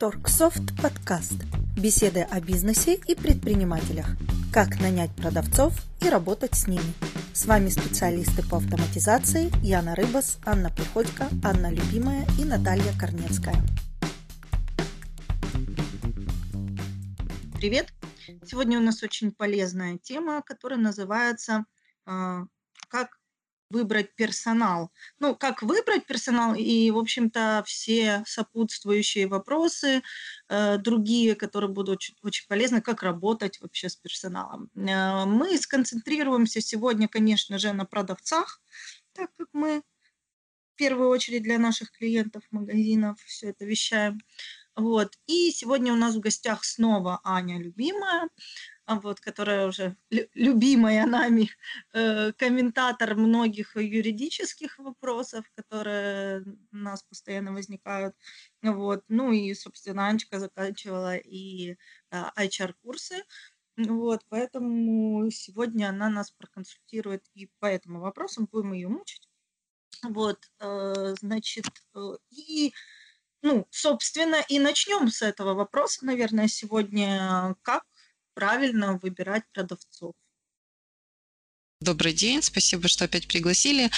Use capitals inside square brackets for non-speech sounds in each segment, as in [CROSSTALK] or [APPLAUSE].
Торксофт подкаст. Беседы о бизнесе и предпринимателях. Как нанять продавцов и работать с ними. С вами специалисты по автоматизации Яна Рыбас, Анна Приходько, Анна Любимая и Наталья Корнецкая. Привет! Сегодня у нас очень полезная тема, которая называется э, «Как выбрать персонал. Ну, как выбрать персонал и, в общем-то, все сопутствующие вопросы, э, другие, которые будут очень, очень полезны, как работать вообще с персоналом. Э, мы сконцентрируемся сегодня, конечно же, на продавцах, так как мы в первую очередь для наших клиентов магазинов все это вещаем. Вот. И сегодня у нас в гостях снова Аня Любимая, вот, которая уже любимая нами э, комментатор многих юридических вопросов, которые у нас постоянно возникают. Вот. Ну и, собственно, Анечка заканчивала и э, HR-курсы. Вот, поэтому сегодня она нас проконсультирует и по этому вопросу, будем ее мучить. Вот, э, значит, э, и ну, собственно, и начнем с этого вопроса, наверное, сегодня. Как правильно выбирать продавцов? Добрый день, спасибо, что опять пригласили.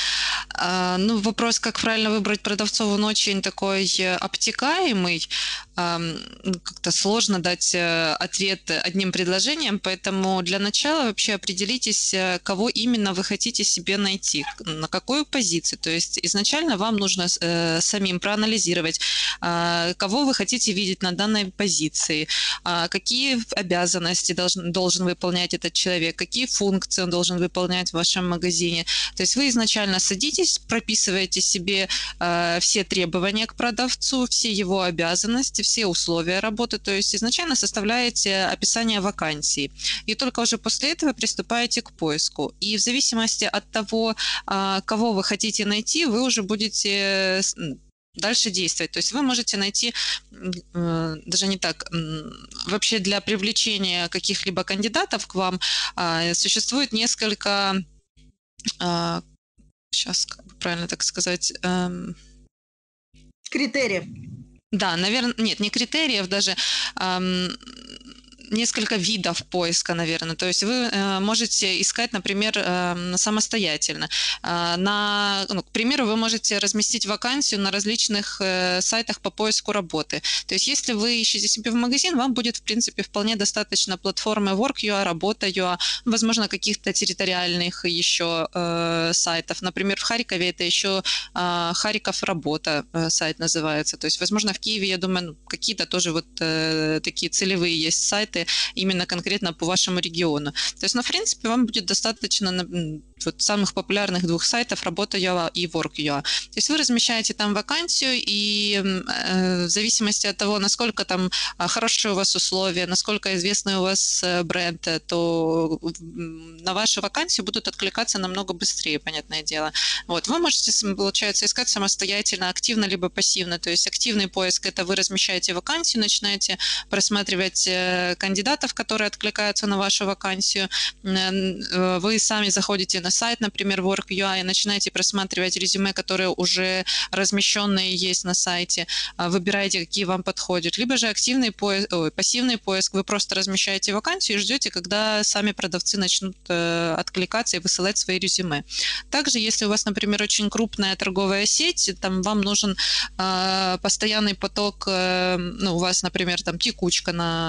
А, ну, вопрос, как правильно выбрать продавцов, он очень такой обтекаемый. Ну, как-то сложно дать э, ответ одним предложением, поэтому для начала вообще определитесь, э, кого именно вы хотите себе найти, на какую позицию. То есть изначально вам нужно э, самим проанализировать, а, кого вы хотите видеть на данной позиции, а, какие обязанности должен, должен выполнять этот человек, какие функции он должен выполнять в вашем магазине. То есть вы изначально садитесь, прописываете себе все требования к продавцу, все его обязанности, все условия работы, то есть изначально составляете описание вакансии, и только уже после этого приступаете к поиску. И в зависимости от того, а, кого вы хотите найти, вы уже будете дальше действовать. То есть вы можете найти, э, даже не так, вообще для привлечения каких-либо кандидатов к вам а, существует несколько, сейчас как бы правильно так сказать, эм, критериев. Да, наверное, нет, не критериев даже. Эм, несколько видов поиска, наверное. То есть вы э, можете искать, например, э, самостоятельно. Э, на, ну, к примеру, вы можете разместить вакансию на различных сайтах по поиску работы. То есть если вы ищете себе в магазин, вам будет, в принципе, вполне достаточно платформы Work.ua, Работа.ua, возможно, каких-то территориальных еще сайтов. Например, в Харькове это еще Харьков Работа сайт называется. То есть, возможно, в Киеве, я думаю, ну, какие-то тоже вот такие целевые есть сайты, именно конкретно по вашему региону. То есть, ну, в принципе, вам будет достаточно вот самых популярных двух сайтов Работа.ua и Work.ua. То есть вы размещаете там вакансию, и э, в зависимости от того, насколько там а, хорошие у вас условия, насколько известный у вас э, бренд, э, то на вашу вакансию будут откликаться намного быстрее, понятное дело. Вот. Вы можете, получается, искать самостоятельно, активно либо пассивно. То есть активный поиск – это вы размещаете вакансию, начинаете просматривать кандидатов, которые откликаются на вашу вакансию. Вы сами заходите на сайт, например, Work.ua, и начинаете просматривать резюме, которые уже размещенные есть на сайте, а, выбираете, какие вам подходят. Либо же активный поиск, ой, пассивный поиск, вы просто размещаете вакансию и ждете, когда сами продавцы начнут э, откликаться и высылать свои резюме. Также, если у вас, например, очень крупная торговая сеть, там вам нужен э, постоянный поток, э, ну, у вас, например, там текучка на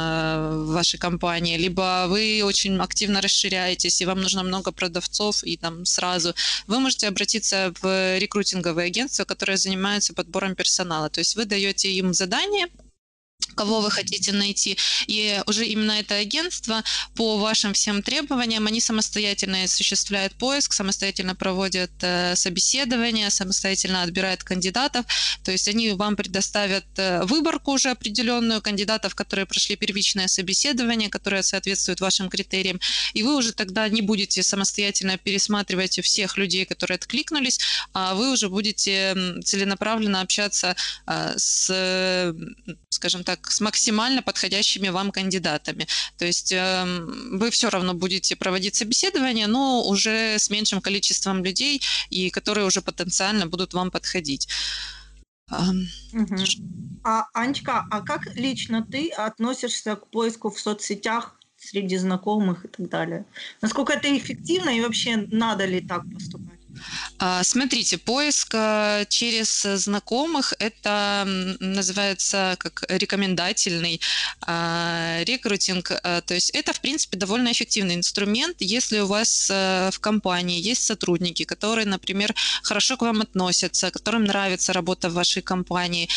вашей компании, либо вы очень активно расширяетесь, и вам нужно много продавцов, и там сразу, вы можете обратиться в рекрутинговое агентство, которое занимается подбором персонала. То есть вы даете им задание, кого вы хотите найти. И уже именно это агентство по вашим всем требованиям, они самостоятельно осуществляют поиск, самостоятельно проводят э, собеседование, самостоятельно отбирают кандидатов. То есть они вам предоставят э, выборку уже определенную кандидатов, которые прошли первичное собеседование, которое соответствует вашим критериям. И вы уже тогда не будете самостоятельно пересматривать всех людей, которые откликнулись, а вы уже будете целенаправленно общаться э, с, скажем так, с максимально подходящими вам кандидатами. То есть э, вы все равно будете проводить собеседование, но уже с меньшим количеством людей, и которые уже потенциально будут вам подходить. Угу. А, Анечка, а как лично ты относишься к поиску в соцсетях среди знакомых и так далее? Насколько это эффективно и вообще надо ли так поступать? А, смотрите, поиск а, через знакомых – это называется как рекомендательный а, рекрутинг. То есть это, в принципе, довольно эффективный инструмент, если у вас в компании есть сотрудники, которые, например, хорошо к вам относятся, которым нравится работа в вашей компании,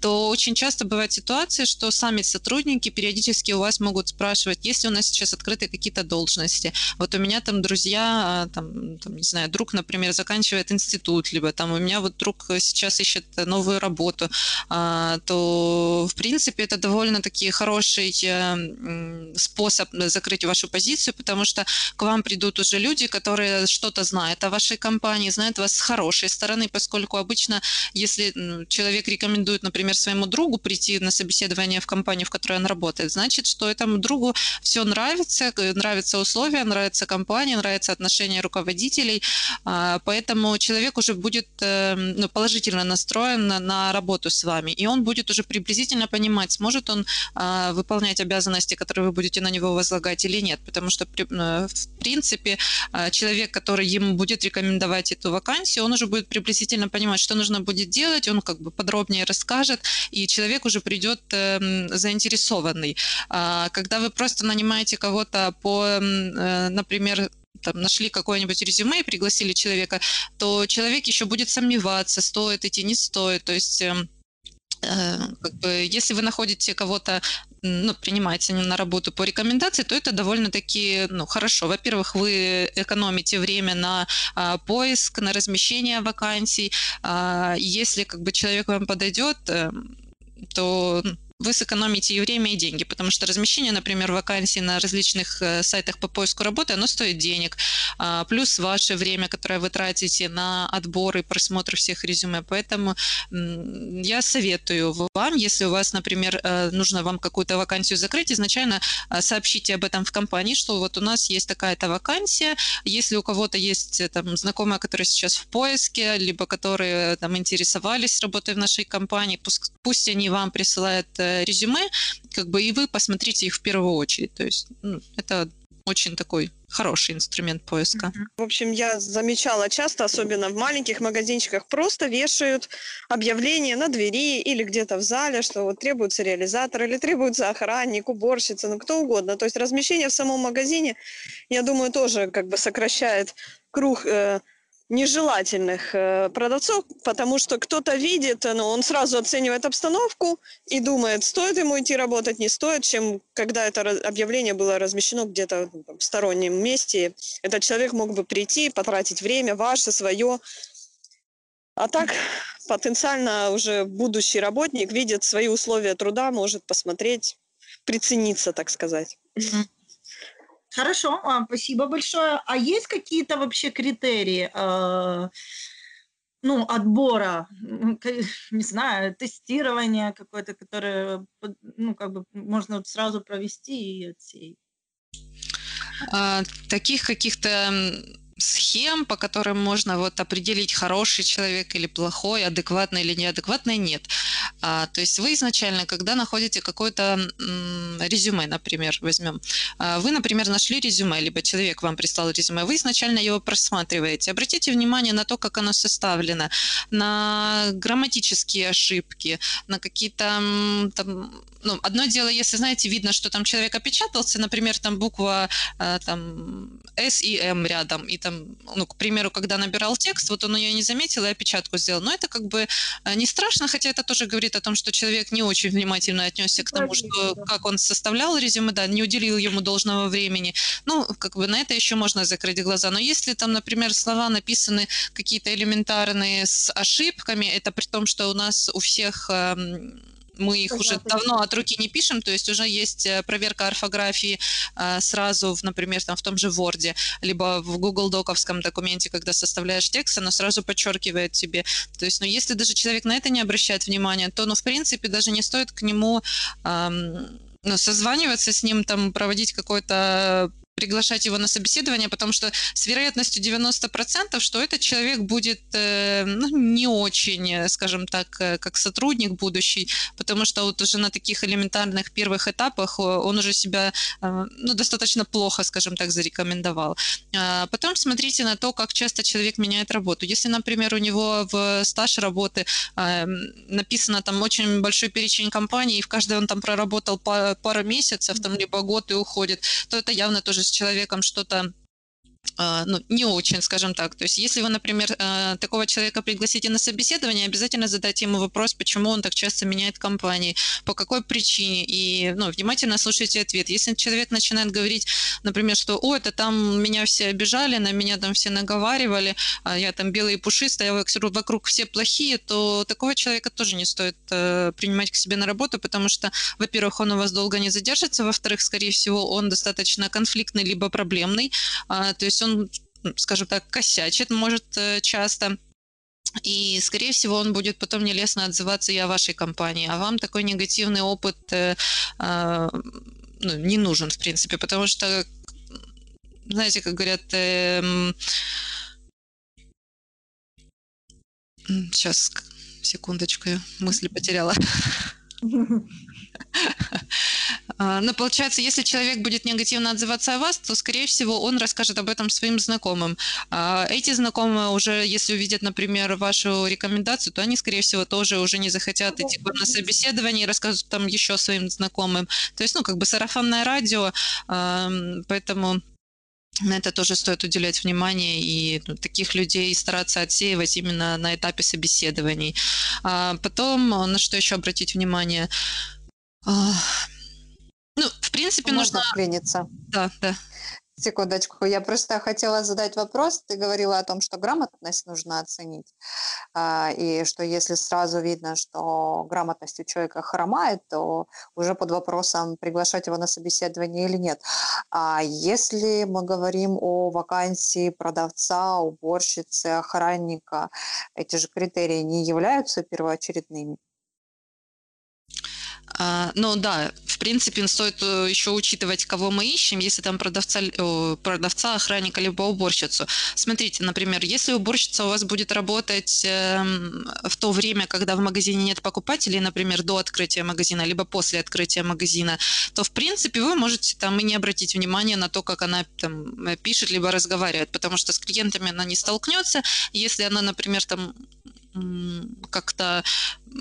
то очень часто бывают ситуации, что сами сотрудники периодически у вас могут спрашивать, есть ли у нас сейчас открыты какие-то должности. Вот у меня там друзья, там, там не знаю, друг, например, например, заканчивает институт, либо там у меня вот друг сейчас ищет новую работу, а, то, в принципе, это довольно-таки хороший э, способ закрыть вашу позицию, потому что к вам придут уже люди, которые что-то знают о вашей компании, знают вас с хорошей стороны, поскольку обычно, если человек рекомендует, например, своему другу прийти на собеседование в компанию, в которой он работает, значит, что этому другу все нравится, нравятся условия, нравится компания, нравятся отношения руководителей, а, поэтому человек уже будет э, ну, положительно настроен на работу с вами, и он будет уже приблизительно понимать, сможет он а, выполнять обязанности, которые вы будете на него возлагать или нет, потому что э, в принципе а, человек, который ему будет рекомендовать эту вакансию, он уже будет приблизительно понимать, что нужно будет делать, он как бы подробнее расскажет, и человек уже придет эм, заинтересованный. Когда вы просто нанимаете кого-то по, э, например, там, нашли какое-нибудь резюме и пригласили человека, то человек еще будет сомневаться, стоит идти, не стоит. То есть эм, э, как бы, если вы находите кого-то, ну, принимаете на работу по рекомендации, то это довольно-таки ну, хорошо. Во-первых, вы экономите время на а, поиск, на размещение вакансий. А, если как бы человек вам подойдет, э, то вы сэкономите и время, и деньги, потому что размещение, например, вакансий на различных э, сайтах по поиску работы, оно стоит денег, а, плюс ваше время, которое вы тратите на отбор и просмотр всех резюме. Поэтому я советую вам, если у вас, например, э, нужно вам какую-то вакансию закрыть, изначально э, сообщите об этом в компании, что вот у нас есть такая-то вакансия, если у кого-то есть там знакомые, которые сейчас в поиске, либо которые там интересовались работой в нашей компании, пусть, пусть они вам присылают резюме, как бы и вы посмотрите их в первую очередь. То есть ну, это очень такой хороший инструмент поиска. В общем, я замечала часто, особенно в маленьких магазинчиках, просто вешают объявление на двери или где-то в зале, что вот требуется реализатор или требуется охранник, уборщица, ну кто угодно. То есть размещение в самом магазине, я думаю, тоже как бы сокращает круг э, нежелательных э, продавцов, потому что кто-то видит, ну, он сразу оценивает обстановку и думает, стоит ему идти работать, не стоит, чем когда это объявление было размещено где-то ну, в стороннем месте. Этот человек мог бы прийти, потратить время ваше, свое. А так потенциально уже будущий работник видит свои условия труда, может посмотреть, прицениться, так сказать. Хорошо, а, спасибо большое. А есть какие-то вообще критерии? Э, ну, отбора, [LAUGHS] не знаю, тестирования какое-то, которое, ну, как бы можно сразу провести и отсеять? А, таких каких-то схем, по которым можно вот определить, хороший человек или плохой, адекватный или неадекватный, нет. А, то есть вы изначально, когда находите какое-то резюме, например, возьмем, а, вы, например, нашли резюме, либо человек вам прислал резюме, вы изначально его просматриваете. Обратите внимание на то, как оно составлено, на грамматические ошибки, на какие-то там, ну, одно дело, если, знаете, видно, что там человек опечатался, например, там буква а, там S и M рядом, и там, ну, к примеру, когда набирал текст, вот он ее не заметил и опечатку сделал. Но это как бы не страшно, хотя это тоже говорит о том, что человек не очень внимательно отнесся к тому, что как он составлял резюме, да, не уделил ему должного времени. Ну, как бы на это еще можно закрыть глаза. Но если там, например, слова написаны какие-то элементарные с ошибками, это при том, что у нас у всех эм, мы их уже давно от руки не пишем, то есть уже есть э, проверка орфографии э, сразу, например, там в том же Word, либо в Google Доковском документе, когда составляешь текст, оно сразу подчеркивает тебе. То есть, ну, если даже человек на это не обращает внимания, то, ну, в принципе, даже не стоит к нему эм, ну, созваниваться с ним, там, проводить какой-то приглашать его на собеседование, потому что с вероятностью 90%, что этот человек будет э, ну, не очень, э, скажем так, э, как сотрудник будущий, потому что вот уже на таких элементарных первых этапах он уже себя ну, достаточно плохо, скажем так, зарекомендовал. А потом смотрите на то, как часто человек меняет работу. Если, например, у него в стаж работы написано там очень большой перечень компаний, и в каждой он там проработал пару месяцев, там либо год и уходит, то это явно тоже с человеком что-то ну, не очень, скажем так. То есть, если вы, например, а, такого человека пригласите на собеседование, обязательно задайте ему вопрос, почему он так часто меняет компании, по какой причине, и ну, внимательно слушайте ответ. Если человек начинает говорить, например, что «О, это там меня все обижали, на меня там все наговаривали, а я там белый и пушистый, а вокруг все плохие», то такого человека тоже не стоит э, принимать к себе на работу, потому что, во-первых, он у вас долго не задержится, во-вторых, скорее всего, он достаточно конфликтный либо проблемный, то есть он, скажем так, косячит, может э, часто. И, скорее всего, он будет потом нелестно отзываться и о вашей компании. А вам такой негативный опыт э, э, ну, не нужен, в принципе, потому что, знаете, как говорят, э, сейчас, секундочку, мысли потеряла. [LAUGHS] А, но получается, если человек будет негативно отзываться о вас, то, скорее всего, он расскажет об этом своим знакомым. А эти знакомые уже, если увидят, например, вашу рекомендацию, то они, скорее всего, тоже уже не захотят идти на собеседование и расскажут там еще своим знакомым. То есть, ну, как бы сарафанное радио, поэтому на это тоже стоит уделять внимание и ну, таких людей стараться отсеивать именно на этапе собеседований. А потом, на что еще обратить внимание? А, ну, в принципе, Можно нужно... вклиниться? Да, да. Секундочку, я просто хотела задать вопрос. Ты говорила о том, что грамотность нужно оценить, а, и что если сразу видно, что грамотность у человека хромает, то уже под вопросом, приглашать его на собеседование или нет. А если мы говорим о вакансии продавца, уборщицы, охранника, эти же критерии не являются первоочередными? А, ну да, в принципе, стоит э, еще учитывать, кого мы ищем, если там продавца, продавца, охранника, либо уборщицу. Смотрите, например, если уборщица у вас будет работать эм, в то время, когда в магазине нет покупателей, например, до открытия магазина, либо после открытия магазина, то, в принципе, вы можете там и не обратить внимания на то, как она там э, пишет, либо разговаривает, потому что с клиентами она не столкнется. Если она, например, там как-то,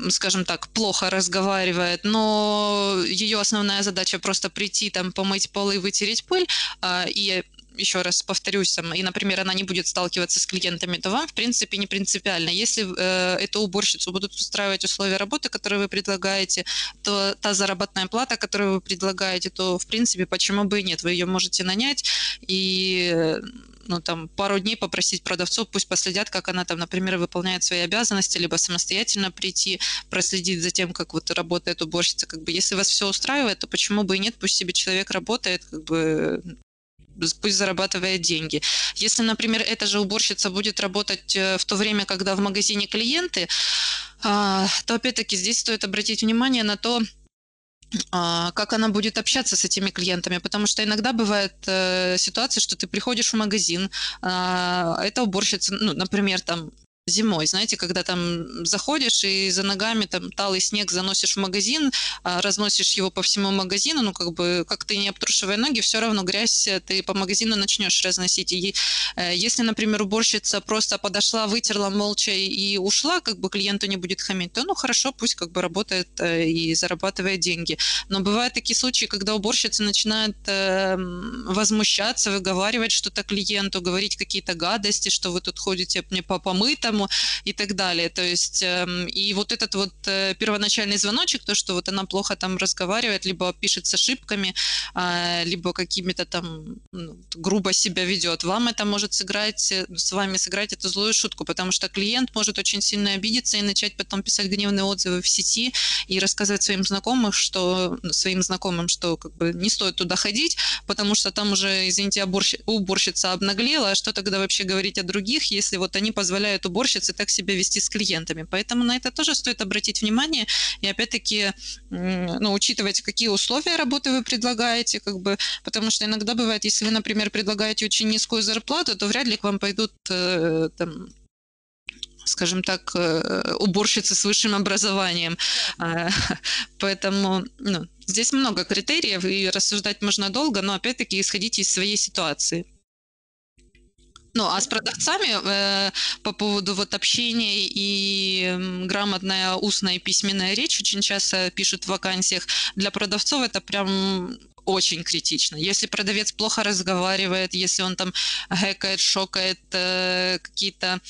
скажем так, плохо разговаривает, но ее основная задача просто прийти, там, помыть полы вытереть пыль, а, и еще раз повторюсь, там, и, например, она не будет сталкиваться с клиентами, то вам, в принципе, не принципиально. Если э, эту уборщицу будут устраивать условия работы, которые вы предлагаете, то та заработная плата, которую вы предлагаете, то, в принципе, почему бы и нет? Вы ее можете нанять и ну, там, пару дней попросить продавцов, пусть последят, как она там, например, выполняет свои обязанности, либо самостоятельно прийти, проследить за тем, как вот работает уборщица. Как бы, если вас все устраивает, то почему бы и нет, пусть себе человек работает, как бы пусть зарабатывает деньги. Если, например, эта же уборщица будет работать э, в то время, когда в магазине клиенты, а, то опять-таки здесь стоит обратить внимание на то, как она будет общаться с этими клиентами, потому что иногда бывает э, ситуация, что ты приходишь в магазин, э, это уборщица, ну, например, там зимой, знаете, когда там заходишь и за ногами там талый снег заносишь в магазин, а, разносишь его по всему магазину, ну как бы как ты не обтрушивая ноги, все равно грязь э, ты по магазину начнешь разносить. И э, если, например, уборщица просто подошла, вытерла молча и ушла, как бы клиенту не будет хамить, то ну хорошо, пусть как бы работает э, и зарабатывает деньги. Но бывают такие случаи, когда уборщица начинает возмущаться, выговаривать что-то клиенту, говорить какие-то гадости, что вы тут ходите мне по помытому, по и так далее. То есть, эм, и вот этот вот э, первоначальный звоночек, то, что вот она плохо там разговаривает, либо пишет с ошибками, а, либо какими-то там ну, грубо себя ведет, вам это может сыграть, э, с вами сыграть эту злую шутку, потому что клиент может очень сильно обидеться и начать потом писать гневные отзывы в сети и рассказывать своим знакомым, что своим знакомым, что как бы не стоит туда ходить, потому что там уже, извините, уборщица обнаглела, а что тогда вообще говорить о других, если вот они позволяют уборщице уборщицы так себя вести с клиентами. Поэтому на это тоже стоит обратить внимание и опять-таки ну, учитывать, какие условия работы вы предлагаете, как бы, потому что иногда бывает, если вы, например, предлагаете очень низкую зарплату, то вряд ли к вам пойдут э, там, скажем так, э, уборщицы с высшим образованием. А, [LAUGHS] поэтому ну, здесь много критериев, и рассуждать можно долго, но опять-таки исходите из своей ситуации. Ну, а с продавцами э, по поводу вот общения и грамотная устная и письменная речь очень часто пишут в вакансиях. Для продавцов это прям очень критично. Если продавец плохо разговаривает, если он там гэкает, шокает э, какие-то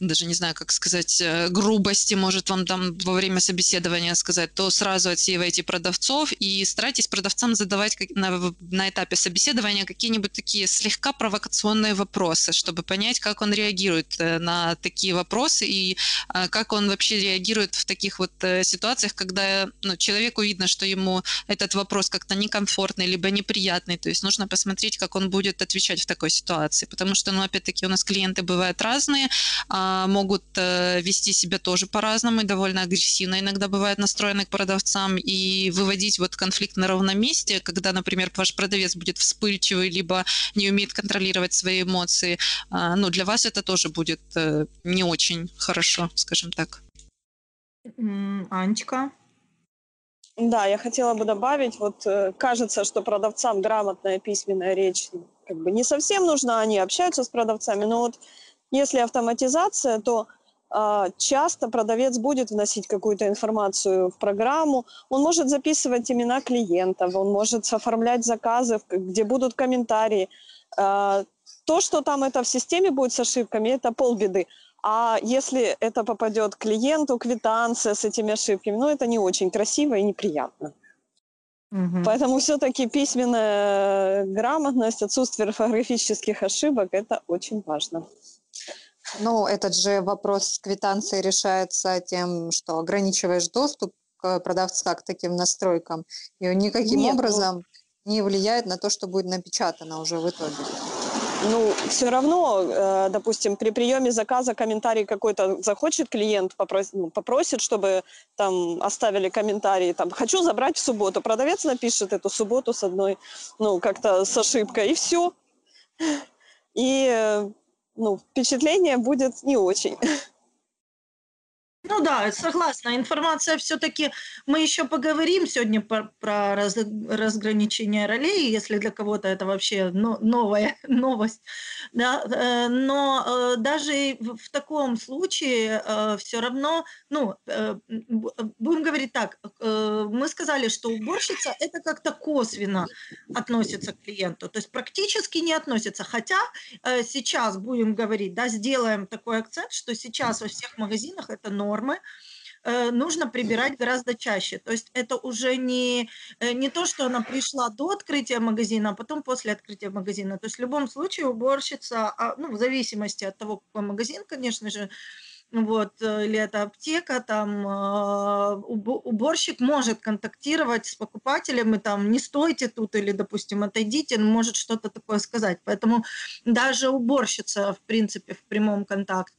даже не знаю, как сказать, э, грубости может вам там во время собеседования сказать, то сразу отсеивайте продавцов и старайтесь продавцам задавать на, на этапе собеседования какие-нибудь такие слегка провокационные вопросы, чтобы понять, как он реагирует э, на такие вопросы и а, как он вообще реагирует в таких вот э, ситуациях, когда ну, человеку видно, что ему этот вопрос как-то некомфортный, либо неприятный, то есть нужно посмотреть, как он будет отвечать в такой ситуации, потому что, ну, опять-таки, у нас клиенты бывают разные, а, могут э, вести себя тоже по-разному и довольно агрессивно иногда бывает настроены к продавцам и выводить вот конфликт на ровном месте, когда, например, ваш продавец будет вспыльчивый, либо не умеет контролировать свои эмоции, а, ну, для вас это тоже будет э, не очень хорошо, скажем так. Анечка? Да, я хотела бы добавить, вот э, кажется, что продавцам грамотная письменная речь как бы не совсем нужна, они общаются с продавцами, но вот если автоматизация, то э, часто продавец будет вносить какую-то информацию в программу, он может записывать имена клиентов, он может оформлять заказы, где будут комментарии. Э, то, что там это в системе будет с ошибками, это полбеды. А если это попадет клиенту, квитанция с этими ошибками, ну, это не очень красиво и неприятно. Угу. Поэтому все-таки письменная грамотность, отсутствие орфографических ошибок – это очень важно. Ну, этот же вопрос с квитанцией решается тем, что ограничиваешь доступ к продавца к таким настройкам, и он никаким Нет, ну образом ну... не влияет на то, что будет напечатано уже в итоге. Ну, все равно, э, допустим, при приеме заказа комментарий какой-то захочет клиент, попросит, ну, попросит, чтобы там оставили комментарий, там, хочу забрать в субботу. Продавец напишет эту субботу с одной, ну, как-то с ошибкой, и все. И э, ну, впечатление будет не очень. [LAUGHS] Ну да, согласна. Информация все-таки... Мы еще поговорим сегодня про, про раз, разграничение ролей, если для кого-то это вообще но, новая [LAUGHS] новость. Да? Э, но э, даже в таком случае э, все равно, ну, будем говорить так, мы сказали, что уборщица это как-то косвенно относится к клиенту, то есть практически не относится. Хотя сейчас будем говорить, да, сделаем такой акцент, что сейчас во всех магазинах это норма, нормы, э, нужно прибирать гораздо чаще. То есть это уже не, э, не то, что она пришла до открытия магазина, а потом после открытия магазина. То есть в любом случае уборщица, а, ну, в зависимости от того, какой магазин, конечно же, вот, э, или это аптека, там уборщик может контактировать с покупателем и там не стойте тут или, допустим, отойдите, он может что-то такое сказать. Поэтому даже уборщица, в принципе, в прямом контакте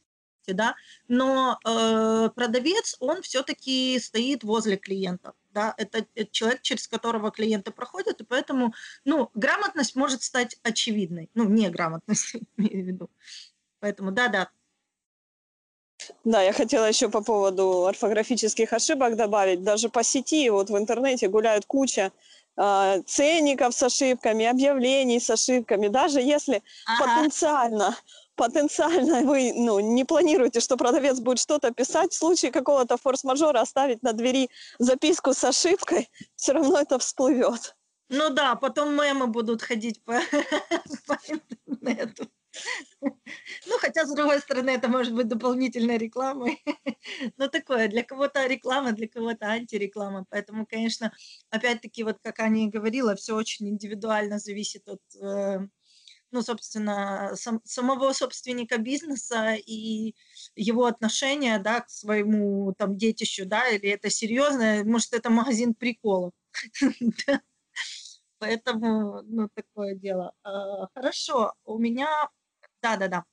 да, но э, продавец, он все-таки стоит возле клиентов, да, это, это человек, через которого клиенты проходят, и поэтому, ну, грамотность может стать очевидной, ну, неграмотность, [LAUGHS] имею в виду. Поэтому, да-да, да, я хотела еще по поводу орфографических ошибок добавить. Даже по сети, вот в интернете гуляют куча э, ценников с ошибками, объявлений с ошибками. Даже если ага. потенциально потенциально [LAUGHS] вы ну, не планируете, что продавец будет что-то писать, в случае какого-то форс-мажора оставить на двери записку с ошибкой, все равно это всплывет. Ну да, потом мемы будут ходить по, [LAUGHS] по интернету. Ну, хотя, с другой стороны, это может быть дополнительной рекламой. [LAUGHS] Но такое, для кого-то реклама, для кого-то антиреклама. Поэтому, конечно, опять-таки, вот как Аня и говорила, все очень индивидуально зависит от э, ну, собственно, сам, самого собственника бизнеса и его отношения, да, к своему там детищу, да, или это серьезно, может, это магазин приколов. [LAUGHS] Поэтому, ну, такое дело. А, хорошо, у меня, да-да-да.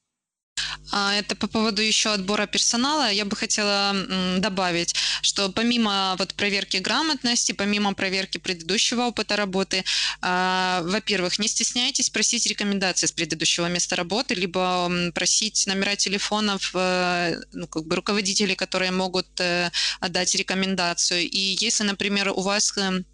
А это по поводу еще отбора персонала. Я бы хотела добавить, что помимо вот проверки грамотности, помимо проверки предыдущего опыта работы, а, во-первых, не стесняйтесь просить рекомендации с предыдущего места работы, либо просить номера телефонов э, ну, как бы руководителей, которые могут э, отдать рекомендацию. И если, например, у вас эм,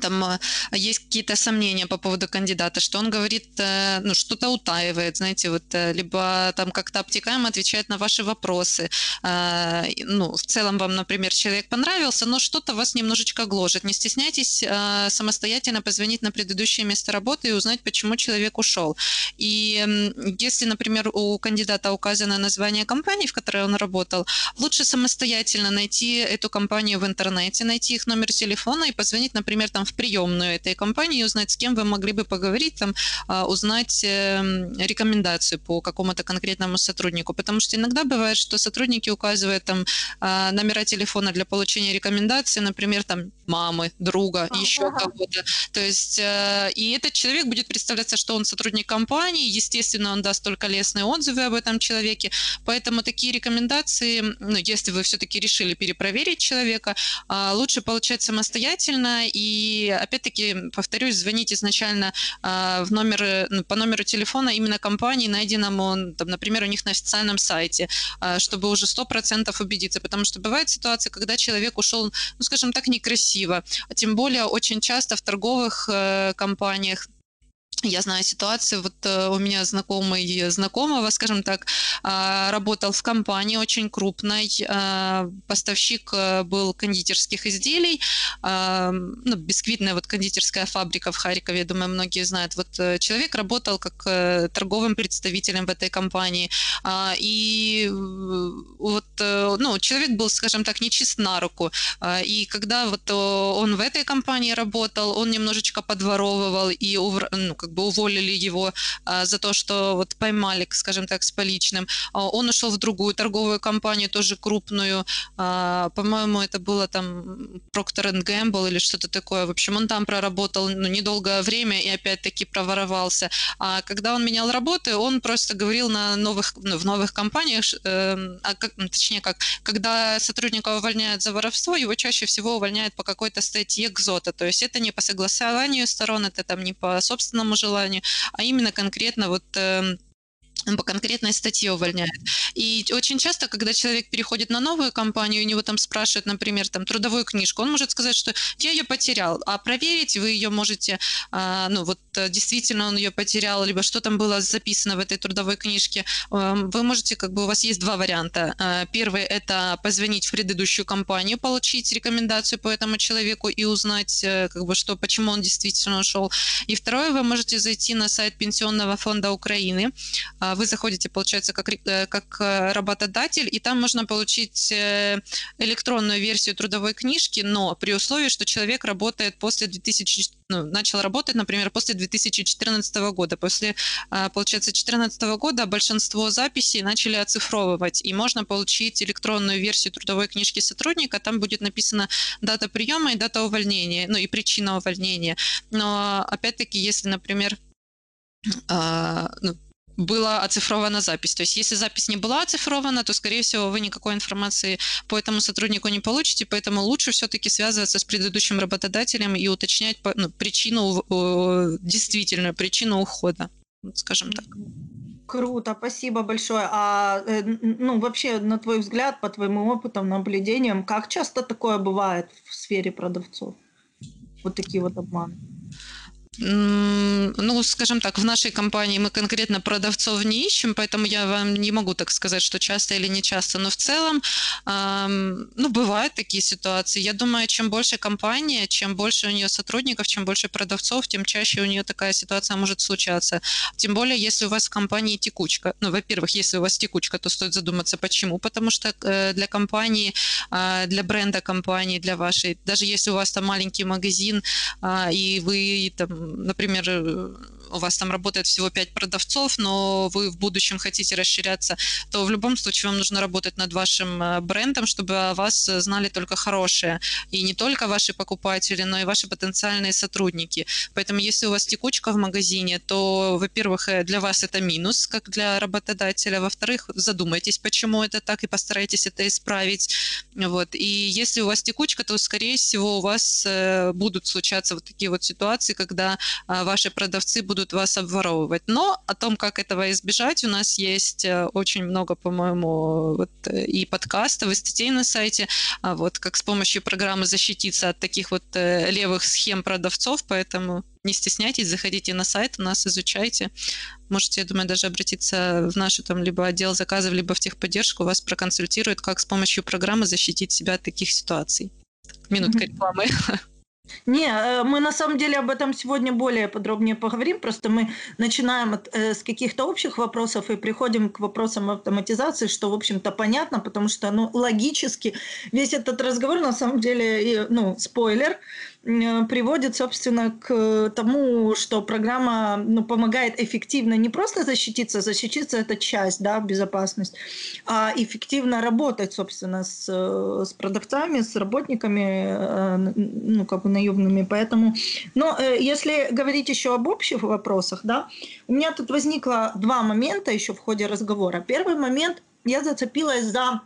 там э, есть какие-то сомнения по поводу кандидата, что он говорит, э, ну, что-то утаивает, знаете, вот, э, либо там как-то обтекаемо отвечает на ваши вопросы. Ну, в целом вам, например, человек понравился, но что-то вас немножечко гложет. Не стесняйтесь самостоятельно позвонить на предыдущее место работы и узнать, почему человек ушел. И если, например, у кандидата указано название компании, в которой он работал, лучше самостоятельно найти эту компанию в интернете, найти их номер телефона и позвонить, например, там в приемную этой компании и узнать, с кем вы могли бы поговорить, там, а, узнать эм, рекомендацию по какому-то конкретному сотруднику. Потому что иногда бывает, что сотрудники указывают там а, номера телефона для получения рекомендации, например, там мамы, друга, ага. еще кого-то. То есть, э, и этот человек будет представляться, что он сотрудник компании, естественно, он даст только лестные отзывы об этом человеке. Поэтому такие рекомендации, ну, если вы все-таки решили перепроверить человека, а, лучше получать самостоятельно и и опять-таки, повторюсь, звонить изначально э, в номер, ну, по номеру телефона именно компании, найденному, там, например, у них на официальном сайте, э, чтобы уже 100% убедиться. Потому что бывает ситуация, когда человек ушел, ну, скажем так, некрасиво. А тем более очень часто в торговых э, компаниях я знаю ситуацию, вот э, у меня знакомый знакомого, скажем так, а, работал в компании очень крупной, а, поставщик э, был кондитерских изделий, а, ну, бисквитная вот кондитерская фабрика в Харькове, я думаю, многие знают. Вот э, человек работал как торговым представителем в этой компании, и вот, ну, человек был, скажем так, нечист на руку, и когда вот он в этой компании работал, он немножечко подворовывал и, ну, как бы уволили его а, за то, что вот поймали, скажем так, с поличным. А, он ушел в другую торговую компанию, тоже крупную. А, по-моему, это было там Procter Gamble или что-то такое. В общем, он там проработал ну, недолгое время и опять-таки проворовался. А когда он менял работы, он просто говорил на новых, ну, в новых компаниях, э, а как, ну, точнее как, когда сотрудника увольняют за воровство, его чаще всего увольняют по какой-то статье ГЗОТа. То есть это не по согласованию сторон, это там не по собственному желанию, а именно конкретно вот эм, по конкретной статье увольняют. И очень часто, когда человек переходит на новую компанию, у него там спрашивают, например, там трудовую книжку, он может сказать, что я ее потерял, а проверить вы ее можете, а, ну вот э, действительно он ее потерял, либо что там было записано в этой трудовой книжке. Эм, вы можете, как бы у вас есть два варианта. Э, первый – это позвонить в предыдущую компанию, получить рекомендацию по этому человеку и узнать, э, как бы, что, почему он действительно ушел. И второе, вы можете зайти на сайт Пенсионного фонда Украины, а, вы заходите, получается, как, э, как э, работодатель, и там можно получить э, электронную версию трудовой книжки, но при условии, что человек работает после 2000, ну, начал работать, например, после 2014 года. После, а, получается, 2014 года большинство записей начали оцифровывать, и можно получить электронную версию трудовой книжки сотрудника, там будет написана дата приема и дата увольнения, ну и причина увольнения. Но опять-таки, если, например, а, ну, была оцифрована запись. То есть если запись не была оцифрована, то, скорее всего, вы никакой информации по этому сотруднику не получите, поэтому лучше все-таки связываться с предыдущим работодателем и уточнять ну, причину, действительную причину ухода, скажем так. Круто, спасибо большое. А э, ну вообще, на твой взгляд, по твоим опытам, наблюдениям, как часто такое бывает в сфере продавцов? Вот такие вот обманы ну, скажем так, в нашей компании мы конкретно продавцов не ищем, поэтому я вам не могу так сказать, что часто или не часто, но в целом, ну, бывают такие ситуации. Я думаю, чем больше компания, чем больше у нее сотрудников, чем больше продавцов, тем чаще у нее такая ситуация может случаться. Тем более, если у вас в компании текучка. Ну, во-первых, если у вас текучка, то стоит задуматься, почему. Потому что э, для компании, а, для бренда компании, для вашей, даже если у вас там маленький магазин, а, и вы там например, у вас там работает всего 5 продавцов, но вы в будущем хотите расширяться, то в любом случае вам нужно работать над вашим э, брендом, чтобы о вас знали только хорошие. И не только ваши покупатели, но и ваши потенциальные сотрудники. Поэтому если у вас текучка в магазине, то, во-первых, э, для вас это минус, как для работодателя. Во-вторых, задумайтесь, почему это так, и постарайтесь это исправить. Вот. И если у вас текучка, то, скорее всего, у вас э, будут случаться вот такие вот ситуации, когда ваши продавцы будут вас обворовывать. Но о том, как этого избежать, у нас есть э, очень много, по-моему, вот, и подкастов, и статей на сайте, а вот как с помощью программы защититься от таких вот левых схем продавцов, поэтому не стесняйтесь, заходите на сайт, у нас изучайте. Можете, я думаю, даже обратиться в нашу там либо отдел заказов, либо в техподдержку, вас проконсультируют, как с помощью программы защитить себя от таких ситуаций. Минутка рекламы. [LAUGHS] Не, э, мы на самом деле об этом сегодня более подробнее поговорим. Просто мы начинаем от, э, с каких-то общих вопросов и приходим к вопросам автоматизации, что, в общем-то, понятно, потому что, ну, логически весь этот разговор, на самом деле, ну, спойлер, приводит, собственно, к тому, что программа ну, помогает эффективно не просто защититься, защититься это часть, да, безопасность, а эффективно работать, собственно, с, с продавцами, с работниками, э, ну, как бы наемными. Поэтому, но э, если говорить еще об общих вопросах, да, у меня тут возникло два момента еще в ходе разговора. Первый момент, я зацепилась за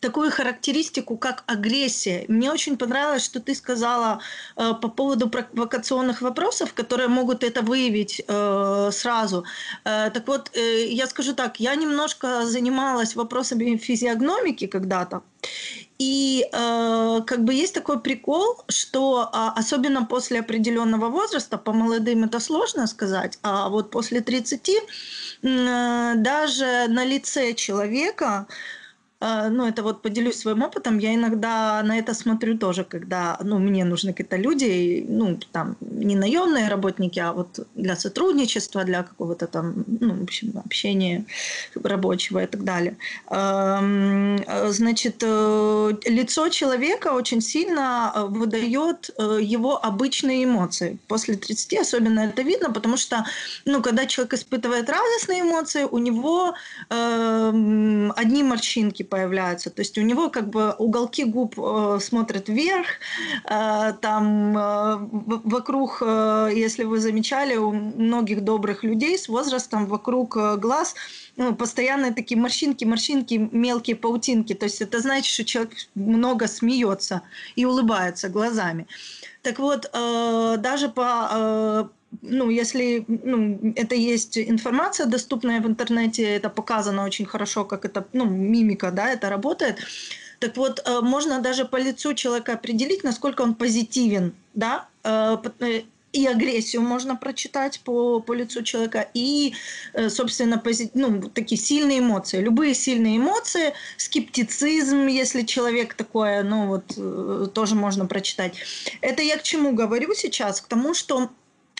такую характеристику, как агрессия. Мне очень понравилось, что ты сказала э, по поводу провокационных вопросов, которые могут это выявить э, сразу. Э, так вот, э, я скажу так, я немножко занималась вопросами физиогномики когда-то. И э, как бы есть такой прикол, что э, особенно после определенного возраста, по молодым это сложно сказать, а вот после 30 э, даже на лице человека а, ну, это вот поделюсь своим опытом, я иногда на это смотрю тоже, когда, ну, мне нужны какие-то люди, ну, там, не наемные работники, а вот для сотрудничества, для какого-то там, ну, в общем, общения рабочего и так далее. Значит, э, лицо человека очень сильно э, выдает э, его обычные эмоции. После 30 особенно это видно, потому что, ну, когда человек испытывает радостные эмоции, у него одни морщинки появляются. То есть у него как бы уголки губ э, смотрят вверх, э, там э, вокруг, э, если вы замечали, у многих добрых людей с возрастом вокруг э, глаз ну, постоянные такие морщинки, морщинки, мелкие паутинки. То есть это значит, что человек много смеется и улыбается глазами. Так вот, э, даже по э, ну, если ну, это есть информация доступная в интернете, это показано очень хорошо, как это, ну, мимика, да, это работает. Так вот, э, можно даже по лицу человека определить, насколько он позитивен, да, э, э, и агрессию можно прочитать по, по лицу человека, и, собственно, пози, ну, такие сильные эмоции. Любые сильные эмоции, скептицизм, если человек такое, ну, вот, тоже можно прочитать. Это я к чему говорю сейчас? К тому, что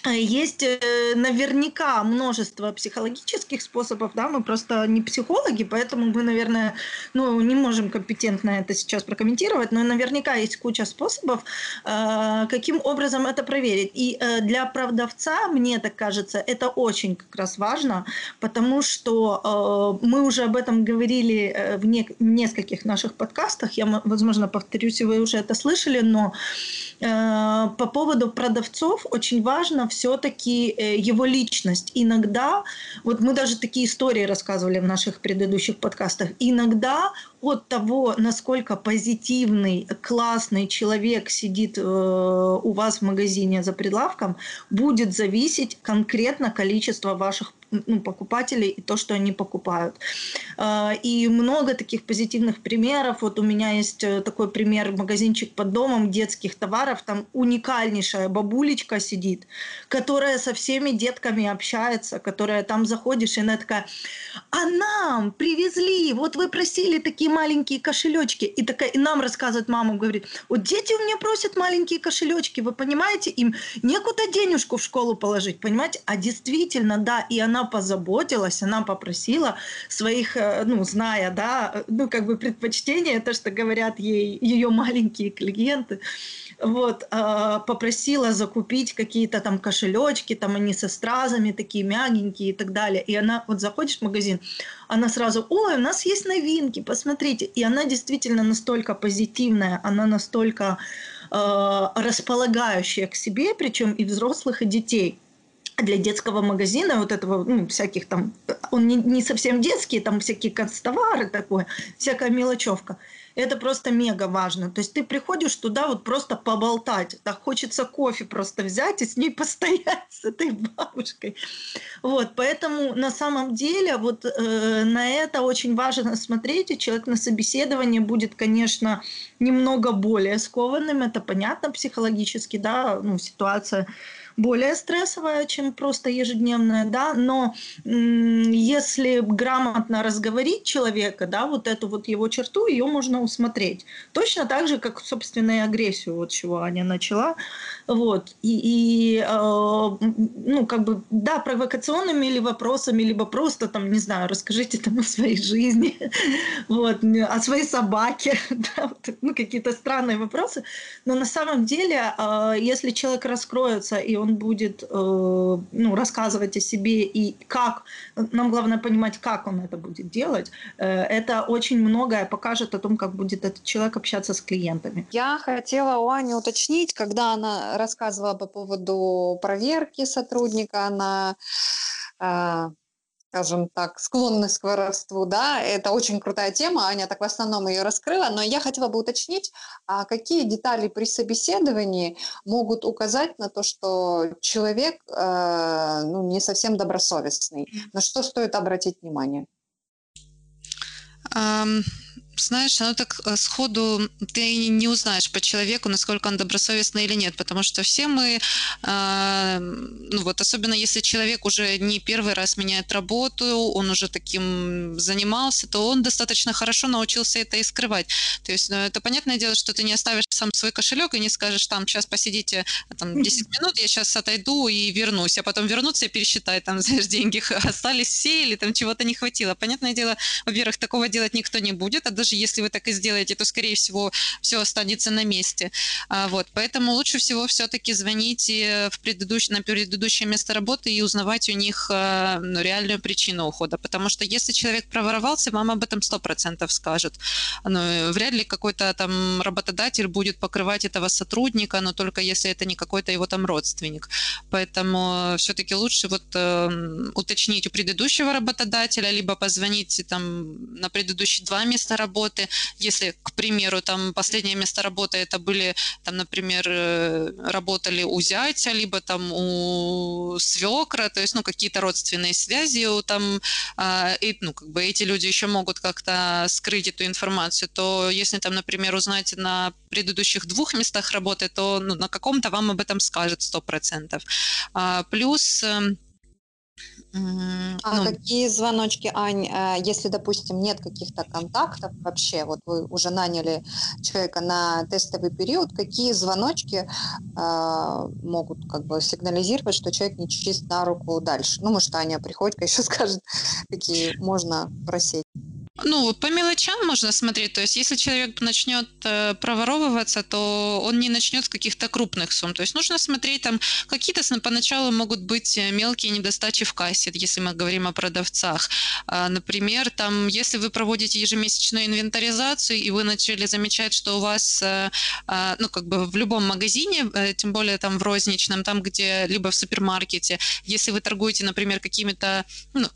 есть э, наверняка множество психологических способов, да, мы просто не психологи, поэтому мы, наверное, ну, не можем компетентно это сейчас прокомментировать, но наверняка есть куча способов, э, каким образом это проверить. И для продавца, мне так кажется, это очень как раз важно, потому что мы уже об этом говорили в, не, в нескольких наших подкастах, я, возможно, повторюсь, вы уже это слышали, но по поводу продавцов очень важно все-таки э, его личность. Иногда, вот мы даже такие истории рассказывали в наших предыдущих подкастах, иногда от того, насколько позитивный, классный человек сидит э, у вас в магазине за прилавком, будет зависеть конкретно количество ваших ну, покупателей и то, что они покупают. А, и много таких позитивных примеров. Вот у меня есть э, такой пример, магазинчик под домом детских товаров. Там уникальнейшая бабулечка сидит, которая со всеми детками общается, которая там заходишь, и она такая, а нам привезли, вот вы просили такие маленькие кошелечки. И, такая, и нам рассказывает мама, говорит, вот дети у меня просят маленькие кошелечки, вы понимаете, им некуда денежку в школу положить, понимаете? А действительно, да, и она позаботилась, она попросила своих, э, ну, зная, да, ну, как бы предпочтения, то, что говорят ей ее маленькие клиенты, вот, э, попросила закупить какие-то там кошелечки, там они со стразами такие мягенькие и так далее. И она, вот заходишь в магазин, она сразу, ой, у нас есть новинки, посмотрите. И она действительно настолько позитивная, она настолько э, располагающая к себе, причем и взрослых, и детей для детского магазина вот этого, ну, всяких там, он не, не совсем детский, там всякие констовары такое, всякая мелочевка. Это просто мега важно. То есть ты приходишь туда вот просто поболтать. Так хочется кофе просто взять и с ней [LAUGHS] постоять, с этой бабушкой. Вот, поэтому на самом деле вот э, на это очень важно смотреть, и человек на собеседовании будет, конечно, немного более скованным, это понятно психологически, да, ну, ситуация более стрессовая, чем просто ежедневная, да, но если грамотно разговорить человека, да, вот эту вот его черту, ее можно усмотреть. Точно так же, как, собственно, и агрессию, вот чего Аня начала, вот, и, и э, ну, как бы, да, провокационными или вопросами, либо просто, там, не знаю, расскажите там о своей жизни, [LAUGHS] вот, о своей собаке, [LAUGHS] да, вот, ну, какие-то странные вопросы, но на самом деле, э, если человек раскроется, и он будет э, ну, рассказывать о себе и как, нам главное понимать, как он это будет делать, э, это очень многое покажет о том, как будет этот человек общаться с клиентами. Я хотела у Ани уточнить, когда она рассказывала по поводу проверки сотрудника на э, скажем так, склонность к воровству, да, это очень крутая тема, Аня так в основном ее раскрыла, но я хотела бы уточнить, а какие детали при собеседовании могут указать на то, что человек э, ну, не совсем добросовестный, на что стоит обратить внимание? Um знаешь, оно так э, сходу ты не узнаешь по человеку, насколько он добросовестный или нет, потому что все мы, э, ну вот особенно если человек уже не первый раз меняет работу, он уже таким занимался, то он достаточно хорошо научился это и скрывать. То есть ну, это понятное дело, что ты не оставишь сам свой кошелек и не скажешь там, сейчас посидите там 10 минут, я сейчас отойду и вернусь, а потом вернуться и пересчитать, там, [LAUGHS] знаешь, деньги остались все или там чего-то не хватило. Понятное дело, во-первых, такого делать никто не будет, а даже если вы так и сделаете, то, скорее всего, все останется на месте. А, вот, поэтому лучше всего все-таки звонить в предыдущ... на предыдущее место работы и узнавать у них а, ну, реальную причину ухода, потому что если человек проворовался, вам об этом 100% скажут. Ну, вряд ли какой-то там работодатель будет покрывать этого сотрудника, но только если это не какой-то его там родственник. Поэтому все-таки лучше вот э, уточнить у предыдущего работодателя, либо позвонить там на предыдущие два места работы, работы. Если, к примеру, там последнее место работы это были, там, например, э, работали у зятя, либо там у свекра, то есть, ну, какие-то родственные связи у там, а, и, ну, как бы эти люди еще могут как-то скрыть эту информацию, то если там, например, узнать на предыдущих двух местах работы, то ну, на каком-то вам об этом скажет 100%. А, плюс эм, а ну, какие звоночки, Ань, э, если, допустим, нет каких-то контактов вообще, вот вы уже наняли человека на тестовый период, какие звоночки э, могут как бы сигнализировать, что человек не чист на руку дальше? Ну, может, Аня Приходько еще [LAUGHS] скажет, какие можно просить. Ну, по мелочам можно смотреть. То есть, если человек начнет э, проворовываться, то он не начнет с каких-то крупных сумм. То есть, нужно смотреть там какие-то поначалу могут быть э, мелкие недостачи в кассе, если мы говорим о продавцах. А, например, там, если вы проводите ежемесячную инвентаризацию, и вы начали замечать, что у вас, э, а, ну, как бы в любом магазине, тем более там в розничном, там, где либо в супермаркете, если вы торгуете, например, какими-то, ну,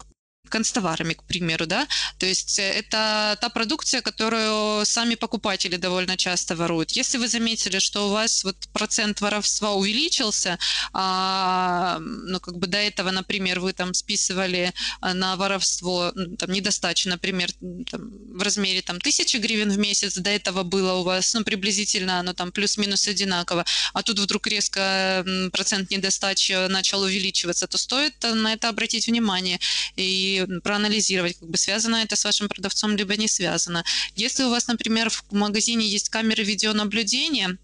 констоварами, к примеру, да, то есть э, это та продукция, которую сами покупатели довольно часто воруют. Если вы заметили, что у вас вот процент воровства увеличился, а, ну, как бы до этого, например, вы там списывали а, на воровство, ну, там, недостачу, например, там, в размере там тысячи гривен в месяц, до этого было у вас, ну, приблизительно, оно там плюс-минус одинаково, а тут вдруг резко процент недостачи начал увеличиваться, то стоит на это обратить внимание и проанализировать, как бы связано это с вашим продавцом, либо не связано. Если у вас, например, в магазине есть камеры видеонаблюдения,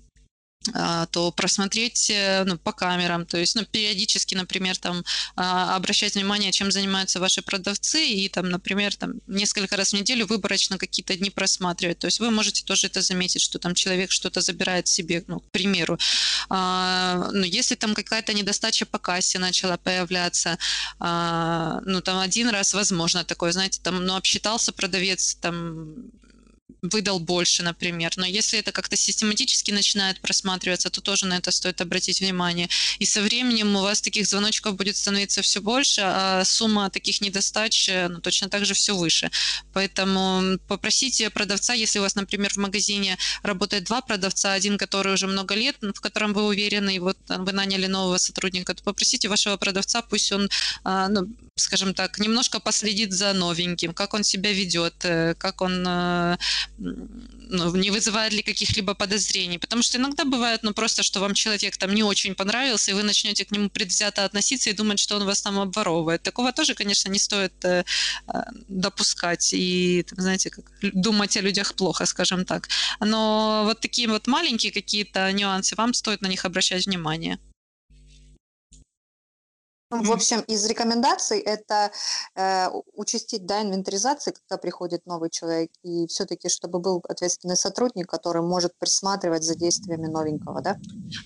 то просмотреть э, ну, по камерам, то есть ну, периодически, например, там а, обращать внимание, чем занимаются ваши продавцы, и там, например, там несколько раз в неделю выборочно какие-то дни просматривать. То есть вы можете тоже это заметить, что там человек что-то забирает себе, ну, к примеру. А, ну, если там какая-то недостача по кассе начала появляться, ну, там один раз возможно такое, знаете, там, ну, обсчитался продавец, там, выдал больше, например. Но если это как-то систематически начинает просматриваться, то тоже на это стоит обратить внимание. И со временем у вас таких звоночков будет становиться все больше, а сумма таких недостач э, ну, точно так же все выше. Поэтому попросите продавца, если у вас, например, в магазине работает два продавца, один, который уже много лет, в котором вы уверены, и вот вы наняли нового сотрудника, то попросите вашего продавца, пусть он а, ну, скажем так, немножко последит за новеньким, как он себя ведет, э, как он э, ну, не вызывает ли каких-либо подозрений. Потому что иногда бывает, ну, просто, что вам человек там не очень понравился, и вы начнете к нему предвзято относиться и думать, что он вас там обворовывает. Такого тоже, конечно, не стоит э, допускать и, знаете, как думать о людях плохо, скажем так. Но вот такие вот маленькие какие-то нюансы, вам стоит на них обращать внимание. Ну, в общем, из рекомендаций это э, участить да, инвентаризации, когда приходит новый человек, и все-таки, чтобы был ответственный сотрудник, который может присматривать за действиями новенького, да?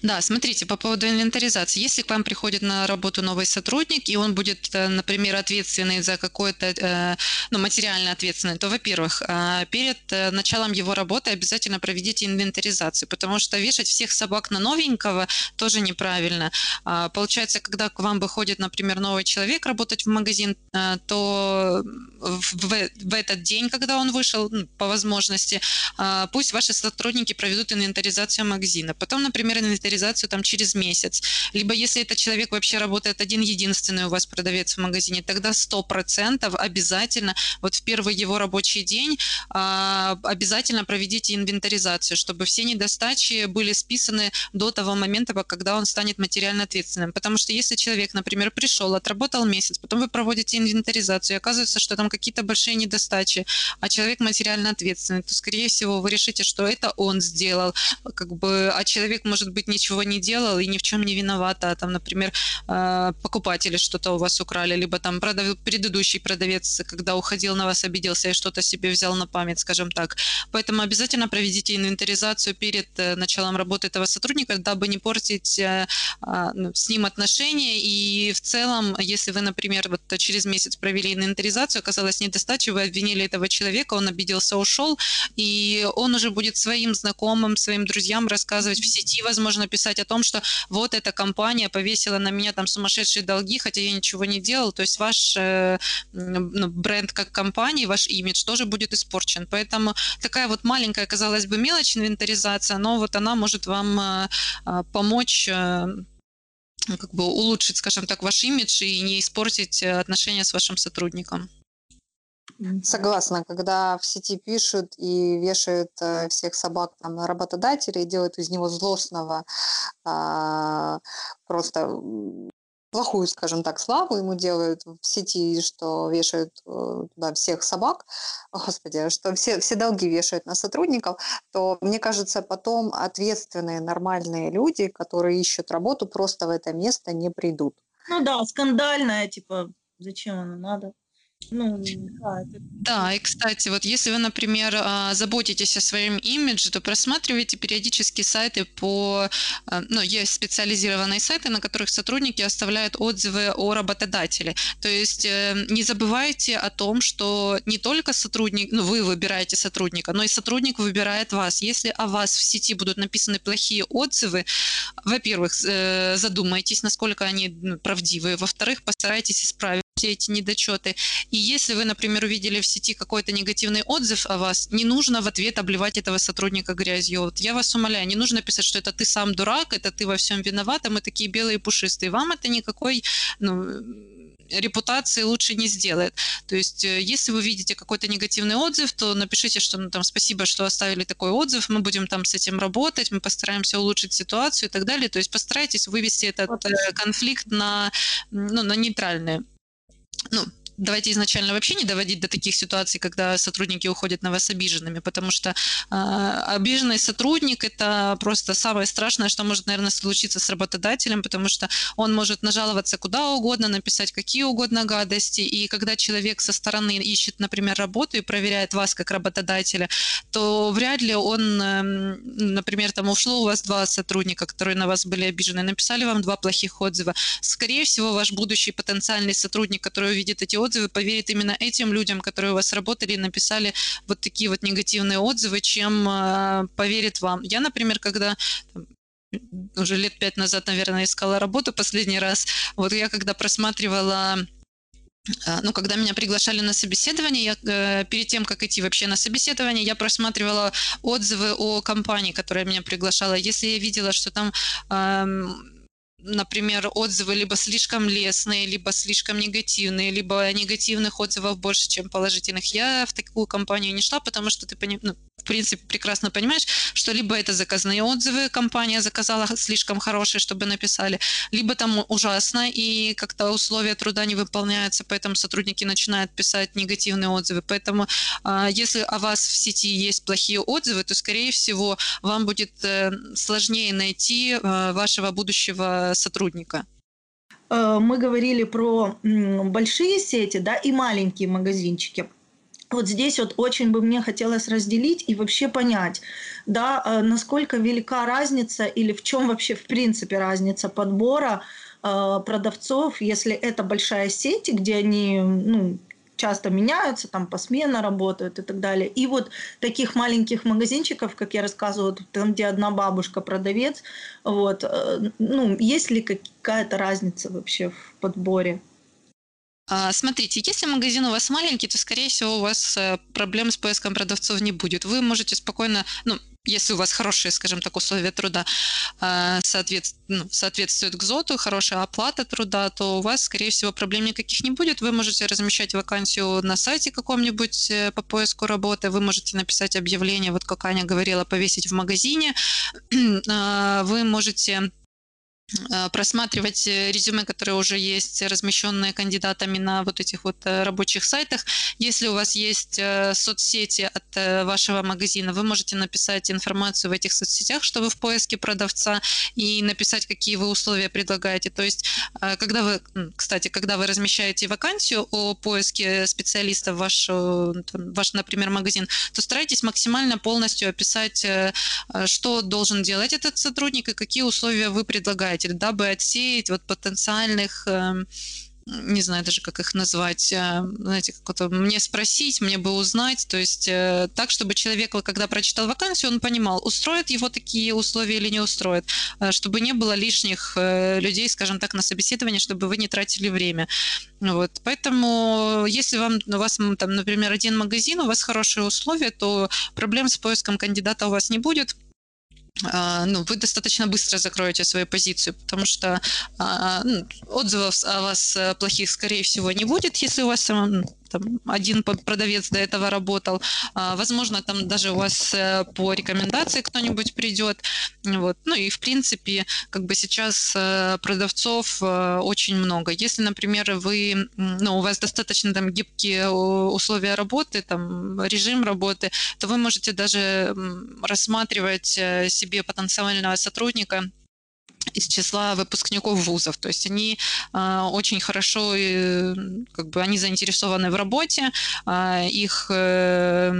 Да, смотрите, по поводу инвентаризации. Если к вам приходит на работу новый сотрудник, и он будет, э, например, ответственный за какое-то, э, ну, материально ответственный, то, во-первых, э, перед э, началом его работы обязательно проведите инвентаризацию, потому что вешать всех собак на новенького тоже неправильно. А, получается, когда к вам выходит приходит, например, новый человек работать в магазин, э, то в, в этот день, когда он вышел, по возможности, э, пусть ваши сотрудники проведут инвентаризацию магазина. Потом, например, инвентаризацию там через месяц. Либо если этот человек вообще работает один единственный у вас продавец в магазине, тогда 100% обязательно вот в первый его рабочий день э, обязательно проведите инвентаризацию, чтобы все недостачи были списаны до того момента, когда он станет материально ответственным. Потому что если человек, например, например, пришел, отработал месяц, потом вы проводите инвентаризацию, и оказывается, что там какие-то большие недостачи, а человек материально ответственный, то, скорее всего, вы решите, что это он сделал, как бы, а человек, может быть, ничего не делал и ни в чем не виноват, а там, например, э, покупатели что-то у вас украли, либо там продав... предыдущий продавец, когда уходил на вас, обиделся и что-то себе взял на память, скажем так. Поэтому обязательно проведите инвентаризацию перед э, началом работы этого сотрудника, дабы не портить э, а, ну, с ним отношения и в целом, если вы, например, вот через месяц провели инвентаризацию, оказалось недостача, вы обвинили этого человека, он обиделся, ушел, и он уже будет своим знакомым, своим друзьям рассказывать в сети, возможно, писать о том, что вот эта компания повесила на меня там сумасшедшие долги, хотя я ничего не делал. То есть ваш э, ну, бренд как компании, ваш имидж тоже будет испорчен. Поэтому такая вот маленькая, казалось бы, мелочь инвентаризация, но вот она может вам э, э помочь как бы улучшить, скажем так, ваш имидж и не испортить э, отношения с вашим сотрудником. Согласна, когда в сети пишут и вешают э, всех собак там, на работодателя и делают из него злостного, э, просто плохую, скажем так, славу ему делают в сети, что вешают э, туда всех собак, господи, что все, все долги вешают на сотрудников, то, мне кажется, потом ответственные, нормальные люди, которые ищут работу, просто в это место не придут. Ну да, скандальная, типа, зачем оно надо? Ну, да, это... да, и кстати, вот если вы, например, а, заботитесь о своем имидже, то просматривайте периодически сайты по, а, ну, есть специализированные сайты, на которых сотрудники оставляют отзывы о работодателе. То есть э, не забывайте о том, что не только сотрудник, ну, вы выбираете сотрудника, но и сотрудник выбирает вас. Если о вас в сети будут написаны плохие отзывы, во-первых, э, задумайтесь, насколько они правдивые, во-вторых, постарайтесь исправить все эти недочеты. И если вы, например, увидели в сети какой-то негативный отзыв о вас, не нужно в ответ обливать этого сотрудника грязью. Вот я вас умоляю, не нужно писать, что это ты сам дурак, это ты во всем виноват, а мы такие белые и пушистые. Вам это никакой ну, репутации лучше не сделает. То есть, э, если вы видите какой-то негативный отзыв, то напишите, что ну, там спасибо, что оставили такой отзыв, мы будем там с этим работать, мы постараемся улучшить ситуацию и так далее. То есть постарайтесь вывести этот э, конфликт на, ну, на нейтральные ну, давайте изначально вообще не доводить до таких ситуаций, когда сотрудники уходят на вас обиженными, потому что э, обиженный сотрудник – это просто самое страшное, что может, наверное, случиться с работодателем, потому что он может нажаловаться куда угодно, написать какие угодно гадости, и когда человек со стороны ищет, например, работу и проверяет вас как работодателя, то вряд ли он, эм, например, там ушло у вас два сотрудника, которые на вас были обижены, написали вам два плохих отзыва. Скорее всего, ваш будущий потенциальный сотрудник, который увидит эти отзывы, поверит именно этим людям, которые у вас работали и написали вот такие вот негативные отзывы, чем э, поверит вам. Я, например, когда уже лет пять назад, наверное, искала работу последний раз. Вот я когда просматривала э, ну, когда меня приглашали на собеседование, я, э, перед тем, как идти вообще на собеседование, я просматривала отзывы о компании, которая меня приглашала. Если я видела, что там э, например, отзывы либо слишком лестные, либо слишком негативные, либо негативных отзывов больше, чем положительных. Я в такую компанию не шла, потому что ты ну, в принципе, прекрасно понимаешь, что либо это заказные отзывы, компания заказала слишком хорошие, чтобы написали, либо там ужасно, и как-то условия труда не выполняются, поэтому сотрудники начинают писать негативные отзывы. Поэтому а, если о вас в сети есть плохие отзывы, то, скорее всего, вам будет э, сложнее найти э, вашего будущего сотрудника. Э, мы говорили про большие сети да, и маленькие магазинчики вот здесь вот очень бы мне хотелось разделить и вообще понять, да, э, насколько велика разница или в чем вообще в принципе разница подбора э, продавцов, если это большая сеть, где они ну, часто меняются, там посменно работают и так далее. И вот таких маленьких магазинчиков, как я рассказывала, там, где одна бабушка продавец, вот, э, ну, есть ли какая-то разница вообще в подборе? А, смотрите, если магазин у вас маленький, то, скорее всего, у вас э, проблем с поиском продавцов не будет. Вы можете спокойно, ну, если у вас хорошие, скажем так, условия труда соответ, ну, соответствуют к ЗОТу, хорошая оплата труда, то у вас, скорее всего, проблем никаких не будет. Вы можете размещать вакансию на сайте каком-нибудь э, по поиску работы, вы можете написать объявление, вот как Аня говорила, повесить в магазине, а, [CLEARS THROAT] вы можете Э, просматривать э, резюме, которые уже есть, размещенные кандидатами на вот этих вот э, рабочих сайтах. Если у вас есть соцсети от вашего магазина, вы можете написать информацию в этих соцсетях, что вы в поиске продавца, и написать, какие вы условия предлагаете. То есть, когда вы, кстати, когда вы размещаете вакансию о поиске специалиста в ваш, ваш например, магазин, то старайтесь максимально полностью описать, что должен делать этот сотрудник и какие условия вы предлагаете предприниматель, дабы отсеять вот потенциальных эм, не знаю даже, как их назвать, э, знаете, как мне спросить, мне бы узнать, то есть э, так, чтобы человек, когда прочитал вакансию, он понимал, устроят его такие условия или не устроят, э, чтобы не было лишних людей, скажем так, на собеседовании, чтобы вы не тратили время. Вот. Поэтому, если вам, у вас, там, например, один магазин, у вас хорошие условия, то проблем с поиском кандидата у вас не будет, ну, вы достаточно быстро закроете свою позицию, потому что а, ну, отзывов о вас э, плохих, скорее всего, не будет, если у вас там один продавец до этого работал. А, возможно, там даже у вас э, по рекомендации кто-нибудь придет. Вот. Ну и в принципе, как бы сейчас э, продавцов э, очень много. Если, например, вы, ну, у вас достаточно там гибкие условия работы, там режим работы, то вы можете даже рассматривать себе потенциального сотрудника из числа выпускников вузов. То есть они э, очень хорошо, э, как бы они заинтересованы в работе, э, их э,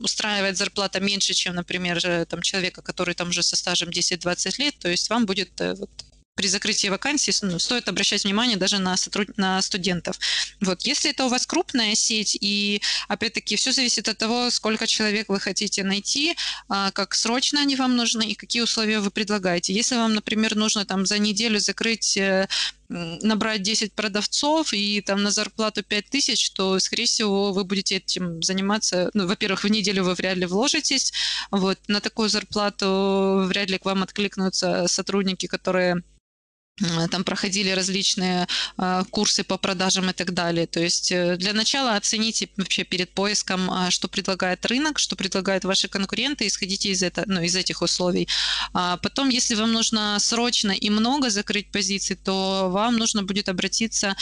устраивает зарплата меньше, чем, например, там, человека, который там уже со стажем 10-20 лет. То есть вам будет э, вот, при закрытии вакансий ну, стоит обращать внимание даже на, сотруд... на студентов. Вот. Если это у вас крупная сеть, и опять-таки все зависит от того, сколько человек вы хотите найти, а, как срочно они вам нужны и какие условия вы предлагаете. Если вам, например, нужно там за неделю закрыть э, набрать 10 продавцов и там на зарплату 5 тысяч, то, скорее всего, вы будете этим заниматься. Ну, во-первых, в неделю вы вряд ли вложитесь. Вот, на такую зарплату вряд ли к вам откликнутся сотрудники, которые там проходили различные э, курсы по продажам и так далее. То есть э, для начала оцените вообще перед поиском, э, что предлагает рынок, что предлагают ваши конкуренты, исходите из, это, ну, из этих условий. А потом, если вам нужно срочно и много закрыть позиций, то вам нужно будет обратиться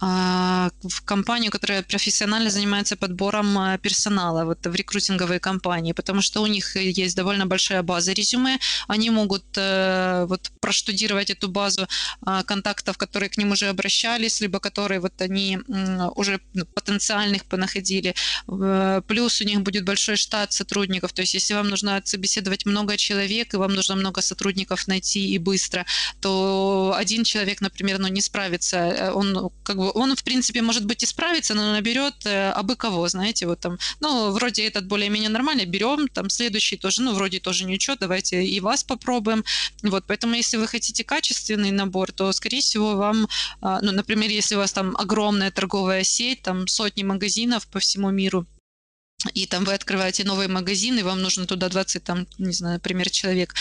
э, в компанию, которая профессионально занимается подбором э, персонала, вот в рекрутинговые компании, потому что у них есть довольно большая база резюме, они могут э, вот проштудировать эту базу, а, контактов, которые к ним уже обращались, либо которые вот они уже потенциальных понаходили. Плюс у них будет большой штат сотрудников. То есть если вам нужно собеседовать много человек, и вам нужно много сотрудников найти и быстро, то один человек, например, ну, не справится. Э, он, как бы, он, в принципе, может быть и справится, но наберет э, абы кого, знаете, вот там, ну, вроде этот более-менее нормально, берем, там, следующий тоже, ну, вроде тоже ничего, давайте и вас попробуем. Вот, поэтому если вы хотите качественный набор, набор, то, скорее всего, вам, а, ну, например, если у вас там огромная торговая сеть, там сотни магазинов по всему миру, и там вы открываете новый магазин, и вам нужно туда 20, там, не знаю, например, человек,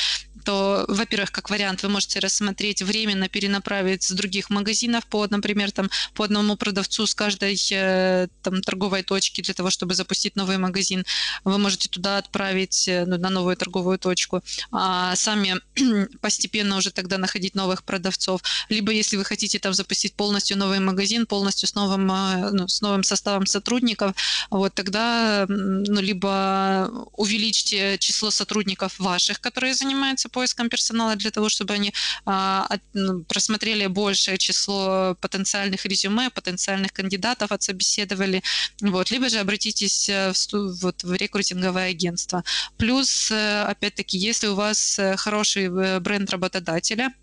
то, во-первых, как вариант, вы можете рассмотреть временно перенаправить с других магазинов по, например, там, по одному продавцу с каждой э, там, торговой точки для того, чтобы запустить новый магазин. Вы можете туда отправить э, ну, на новую торговую точку, а сами [CLEARS THROAT] постепенно уже тогда находить новых продавцов. Либо, если вы хотите там запустить полностью новый магазин, полностью с новым, э, ну, с новым составом сотрудников, вот тогда ну, либо увеличьте число сотрудников ваших, которые занимаются поиском персонала для того, чтобы они а, ну, просмотрели большее число потенциальных резюме, потенциальных кандидатов отсобеседовали, вот, либо же обратитесь э, в, вот, в рекрутинговое агентство. Плюс, э, опять-таки, если у вас э, хороший бренд работодателя,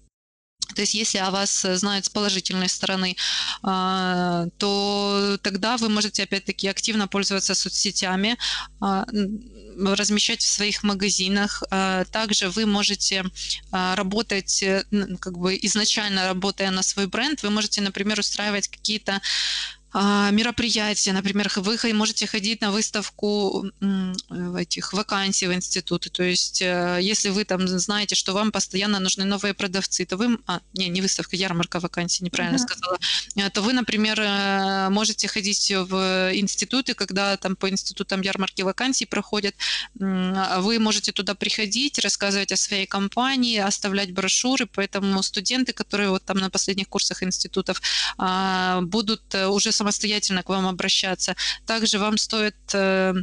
то есть если о вас знают с положительной стороны, а, то тогда вы можете опять-таки активно пользоваться соцсетями, а, размещать в своих магазинах. А, также вы можете работать, э, как бы изначально работая на свой бренд, вы можете, например, устраивать какие-то мероприятия, например, вы можете ходить на выставку этих вакансий в институты, то есть э, если вы там знаете, что вам постоянно нужны новые продавцы, то вы, а, не, не выставка, ярмарка вакансий, неправильно uh-huh. сказала, э, то вы, например, э, можете ходить в институты, когда там по институтам ярмарки вакансий проходят, вы можете туда приходить, рассказывать о своей компании, оставлять брошюры, поэтому студенты, которые вот там на последних курсах институтов а, будут уже самостоятельно к вам обращаться. Также вам стоит э,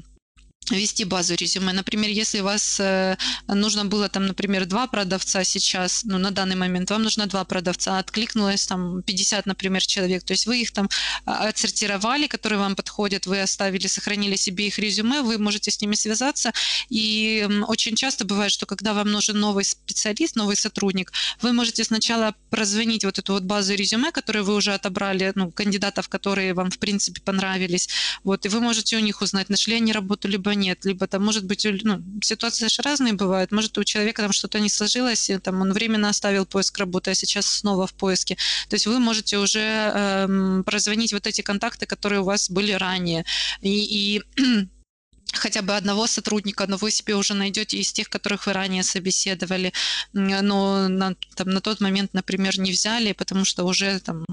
вести базу резюме. Например, если у вас э, нужно было там, например, два продавца сейчас, ну, на данный момент вам нужно два продавца, откликнулось там 50, например, человек, то есть вы их там а, отсортировали, которые вам подходят, вы оставили, сохранили себе их резюме, вы можете с ними связаться, и очень часто бывает, что когда вам нужен новый специалист, новый сотрудник, вы можете сначала прозвонить вот эту вот базу резюме, которую вы уже отобрали, ну, кандидатов, которые вам, в принципе, понравились, вот, и вы можете у них узнать, нашли они работу, либо нет, либо там, может быть, ну, ситуации же разные бывают, может, у человека там что-то не сложилось, и, там он временно оставил поиск работы, а сейчас снова в поиске. То есть вы можете уже эм, прозвонить вот эти контакты, которые у вас были ранее. И, и хотя бы одного сотрудника, но вы себе уже найдете из тех, которых вы ранее собеседовали, но на, там, на тот момент, например, не взяли, потому что уже там,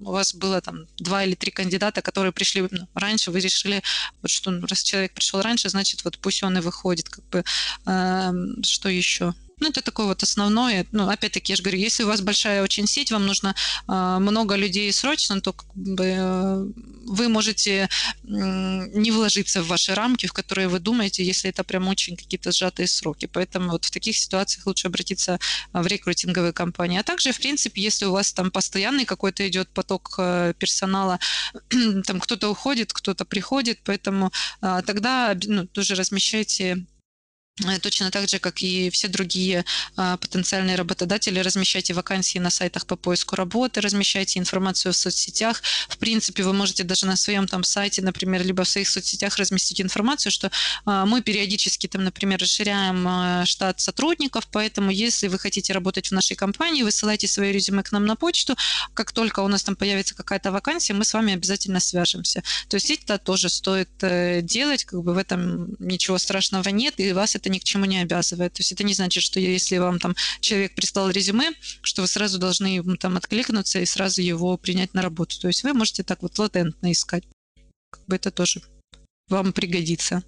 у вас было там два или три кандидата, которые пришли ну, раньше, вы решили, вот что ну, раз человек пришел раньше, значит, вот пусть он и выходит, как бы, э, что еще? Ну, это такое вот основное. Ну, опять-таки, я же говорю, если у вас большая очень сеть, вам нужно э, много людей срочно, то как бы, э, вы можете э, не вложиться в ваши рамки, в которые вы думаете, если это прям очень какие-то сжатые сроки. Поэтому вот в таких ситуациях лучше обратиться в рекрутинговые компании. А также, в принципе, если у вас там постоянный какой-то идет поток э, персонала, [CLEARS THROAT] там кто-то уходит, кто-то приходит, поэтому э, тогда ну, тоже размещайте точно так же, как и все другие а, потенциальные работодатели, размещайте вакансии на сайтах по поиску работы, размещайте информацию в соцсетях. В принципе, вы можете даже на своем там сайте, например, либо в своих соцсетях разместить информацию, что а, мы периодически там, например, расширяем а, штат сотрудников, поэтому если вы хотите работать в нашей компании, высылайте свои резюме к нам на почту. Как только у нас там появится какая-то вакансия, мы с вами обязательно свяжемся. То есть это тоже стоит э, делать, как бы в этом ничего страшного нет, и вас это это ни к чему не обязывает. То есть это не значит, что если вам там человек прислал резюме, что вы сразу должны там откликнуться и сразу его принять на работу. То есть вы можете так вот латентно искать. Как бы это тоже вам пригодится.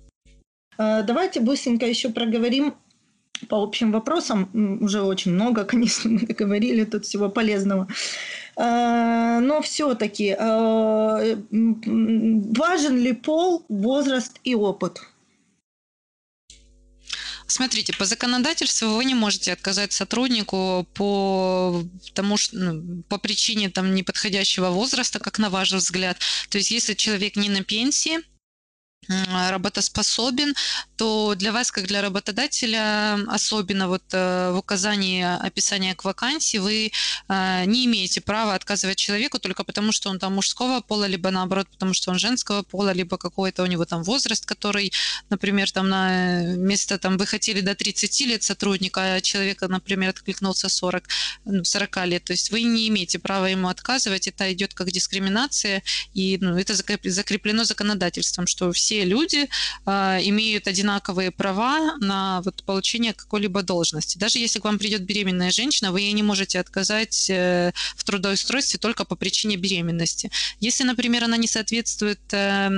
А, давайте быстренько еще проговорим по общим вопросам. Уже очень много, [LAUGHS] конечно, мы говорили тут всего полезного. А, но все-таки а, важен ли пол, возраст и опыт? Смотрите, по законодательству вы не можете отказать сотруднику по тому, что, ну, по причине там неподходящего возраста, как на ваш взгляд. То есть, если человек не на пенсии, работоспособен, то для вас, как для работодателя, особенно вот э, в указании описания к вакансии, вы э, не имеете права отказывать человеку только потому, что он там мужского пола, либо наоборот, потому что он женского пола, либо какой-то у него там возраст, который, например, там на место там вы хотели до 30 лет сотрудника, а человека, например, откликнулся 40, 40 ну, лет. То есть вы не имеете права ему отказывать, это идет как дискриминация, и ну, это закреплено законодательством, что все люди э, имеют одинаковые права на вот, получение какой-либо должности. Даже если к вам придет беременная женщина, вы ей не можете отказать э, в трудоустройстве только по причине беременности. Если, например, она не соответствует э,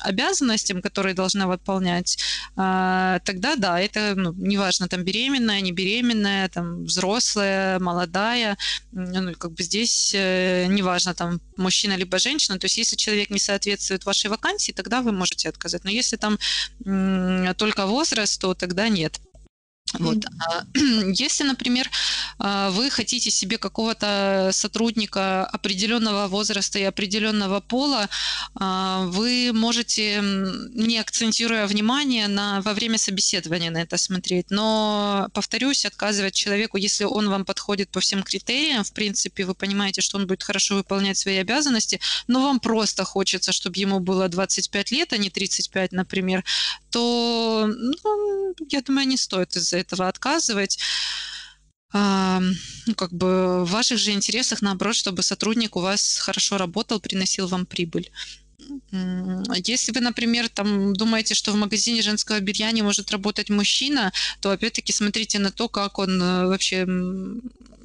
обязанностям, которые должна выполнять, э, тогда да, это ну, неважно, там беременная, не беременная, там взрослая, молодая, ну, как бы здесь э, неважно, там мужчина либо женщина, то есть если человек не соответствует вашей вакансии, тогда вы можете отказать. Но если там только возраст, то тогда нет. Вот. Mm-hmm. [CLEARS THROAT] Если, например, а, вы хотите себе какого-то сотрудника определенного возраста и определенного пола, а, вы можете, не акцентируя внимание на, во время собеседования на это смотреть. Но, повторюсь, отказывать человеку, если он вам подходит по всем критериям, в принципе, вы понимаете, что он будет хорошо выполнять свои обязанности, но вам просто хочется, чтобы ему было 25 лет, а не 35, например, то, ну, я думаю, не стоит из-за этого отказывать. А, ну, как бы в ваших же интересах, наоборот, чтобы сотрудник у вас хорошо работал, приносил вам прибыль. Если вы, например, там думаете, что в магазине женского белья не может работать мужчина, то опять-таки смотрите на то, как он э, вообще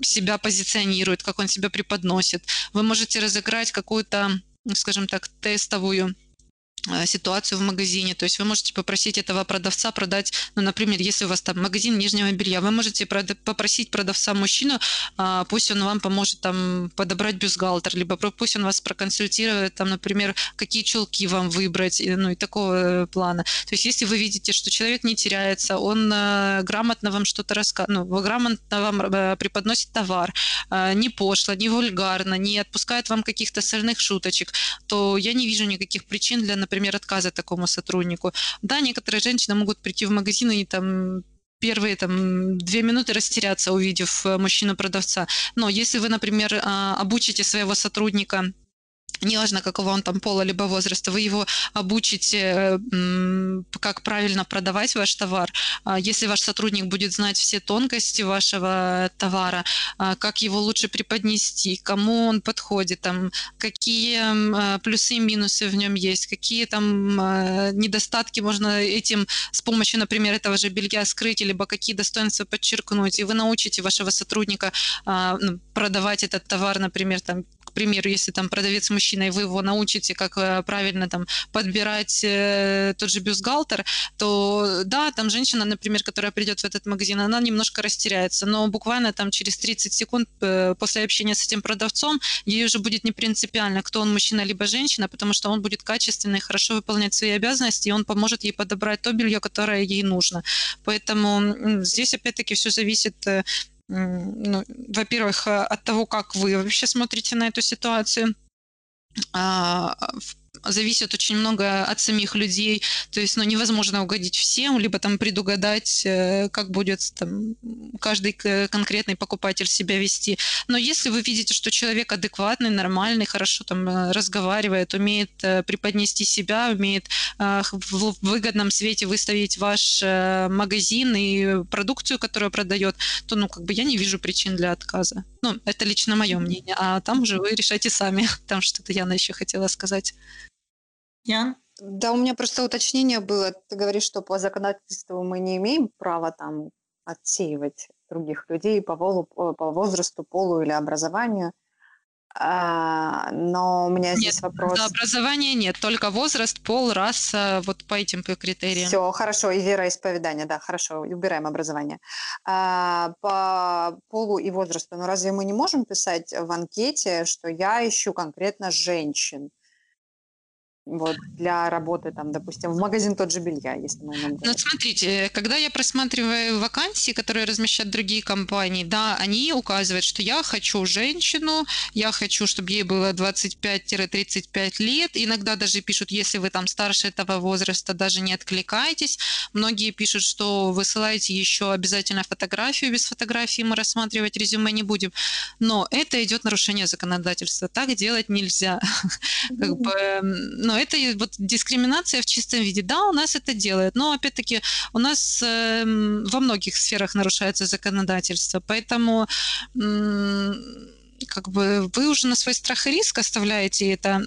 себя позиционирует, как он себя преподносит. Вы можете разыграть какую-то, скажем так, тестовую ситуацию в магазине. То есть вы можете попросить этого продавца продать, ну, например, если у вас там магазин нижнего белья, вы можете попросить продавца мужчину, а, пусть он вам поможет там подобрать бюстгальтер, либо пусть он вас проконсультирует, там, например, какие чулки вам выбрать, ну и такого э, плана. То есть если вы видите, что человек не теряется, он э, грамотно вам что-то рассказывает, ну, грамотно вам преподносит товар, не пошло, не вульгарно, не отпускает вам каких-то сольных шуточек, то я не вижу никаких причин для, например, например, отказа такому сотруднику. Да, некоторые женщины могут прийти в магазин и там первые там две минуты растеряться, увидев э, мужчину-продавца. Но если вы, например, а, обучите своего сотрудника неважно какого он там пола либо возраста, вы его обучите, как правильно продавать ваш товар. А если ваш сотрудник будет знать все тонкости вашего товара, а, как его лучше преподнести, кому он подходит, там, какие а, плюсы и минусы в нем есть, какие там недостатки можно этим с помощью, например, этого же белья скрыть, либо какие достоинства подчеркнуть, и вы научите вашего сотрудника ну, продавать этот товар, например, там примеру, если там продавец мужчина, и вы его научите, как э, правильно там подбирать э, тот же бюстгальтер, то да, там женщина, например, которая придет в этот магазин, она немножко растеряется, но буквально там через 30 секунд э, после общения с этим продавцом ей уже будет не принципиально, кто он, мужчина либо женщина, потому что он будет качественно и хорошо выполнять свои обязанности, и он поможет ей подобрать то белье, которое ей нужно. Поэтому здесь опять-таки все зависит ну, во-первых, э, от того, как вы вообще смотрите на эту ситуацию, а, зависит очень много от самих людей. То есть ну, невозможно угодить всем, либо там предугадать, э, как будет там, каждый конкретный покупатель себя вести. Но если вы видите, что человек адекватный, нормальный, хорошо там э, разговаривает, умеет э, преподнести себя, умеет в выгодном свете выставить ваш магазин и продукцию, которую продает, то ну как бы я не вижу причин для отказа. Ну, это лично мое мнение. А там уже вы решайте сами. [LAUGHS] Там что-то Яна еще хотела сказать. Ян? Да, у меня просто уточнение было. Ты говоришь, что по законодательству мы не имеем права там отсеивать других людей по, полу, по возрасту, полу или образованию. А, но у меня здесь нет, вопрос. За образование нет, только возраст, пол, раса, вот по этим критериям. Все, хорошо, и вероисповедание, да, хорошо, убираем образование. А, по полу и возрасту, но разве мы не можем писать в анкете, что я ищу конкретно женщин? Вот, для работы, там, допустим, в магазин тот же белья, если мы Ну, смотрите, когда я просматриваю вакансии, которые размещают другие компании, да, они указывают, что я хочу женщину, я хочу, чтобы ей было 25-35 лет, иногда даже пишут, если вы там старше этого возраста, даже не откликайтесь. Многие пишут, что высылайте еще обязательно фотографию, без фотографии мы рассматривать резюме не будем. Но это идет нарушение законодательства, так делать нельзя. [LAUGHS] Как бы, ну, но это вот дискриминация в чистом виде. Да, у нас это делают, но опять-таки у нас э, во многих сферах нарушается законодательство, поэтому как бы вы уже на свой страх и риск оставляете это.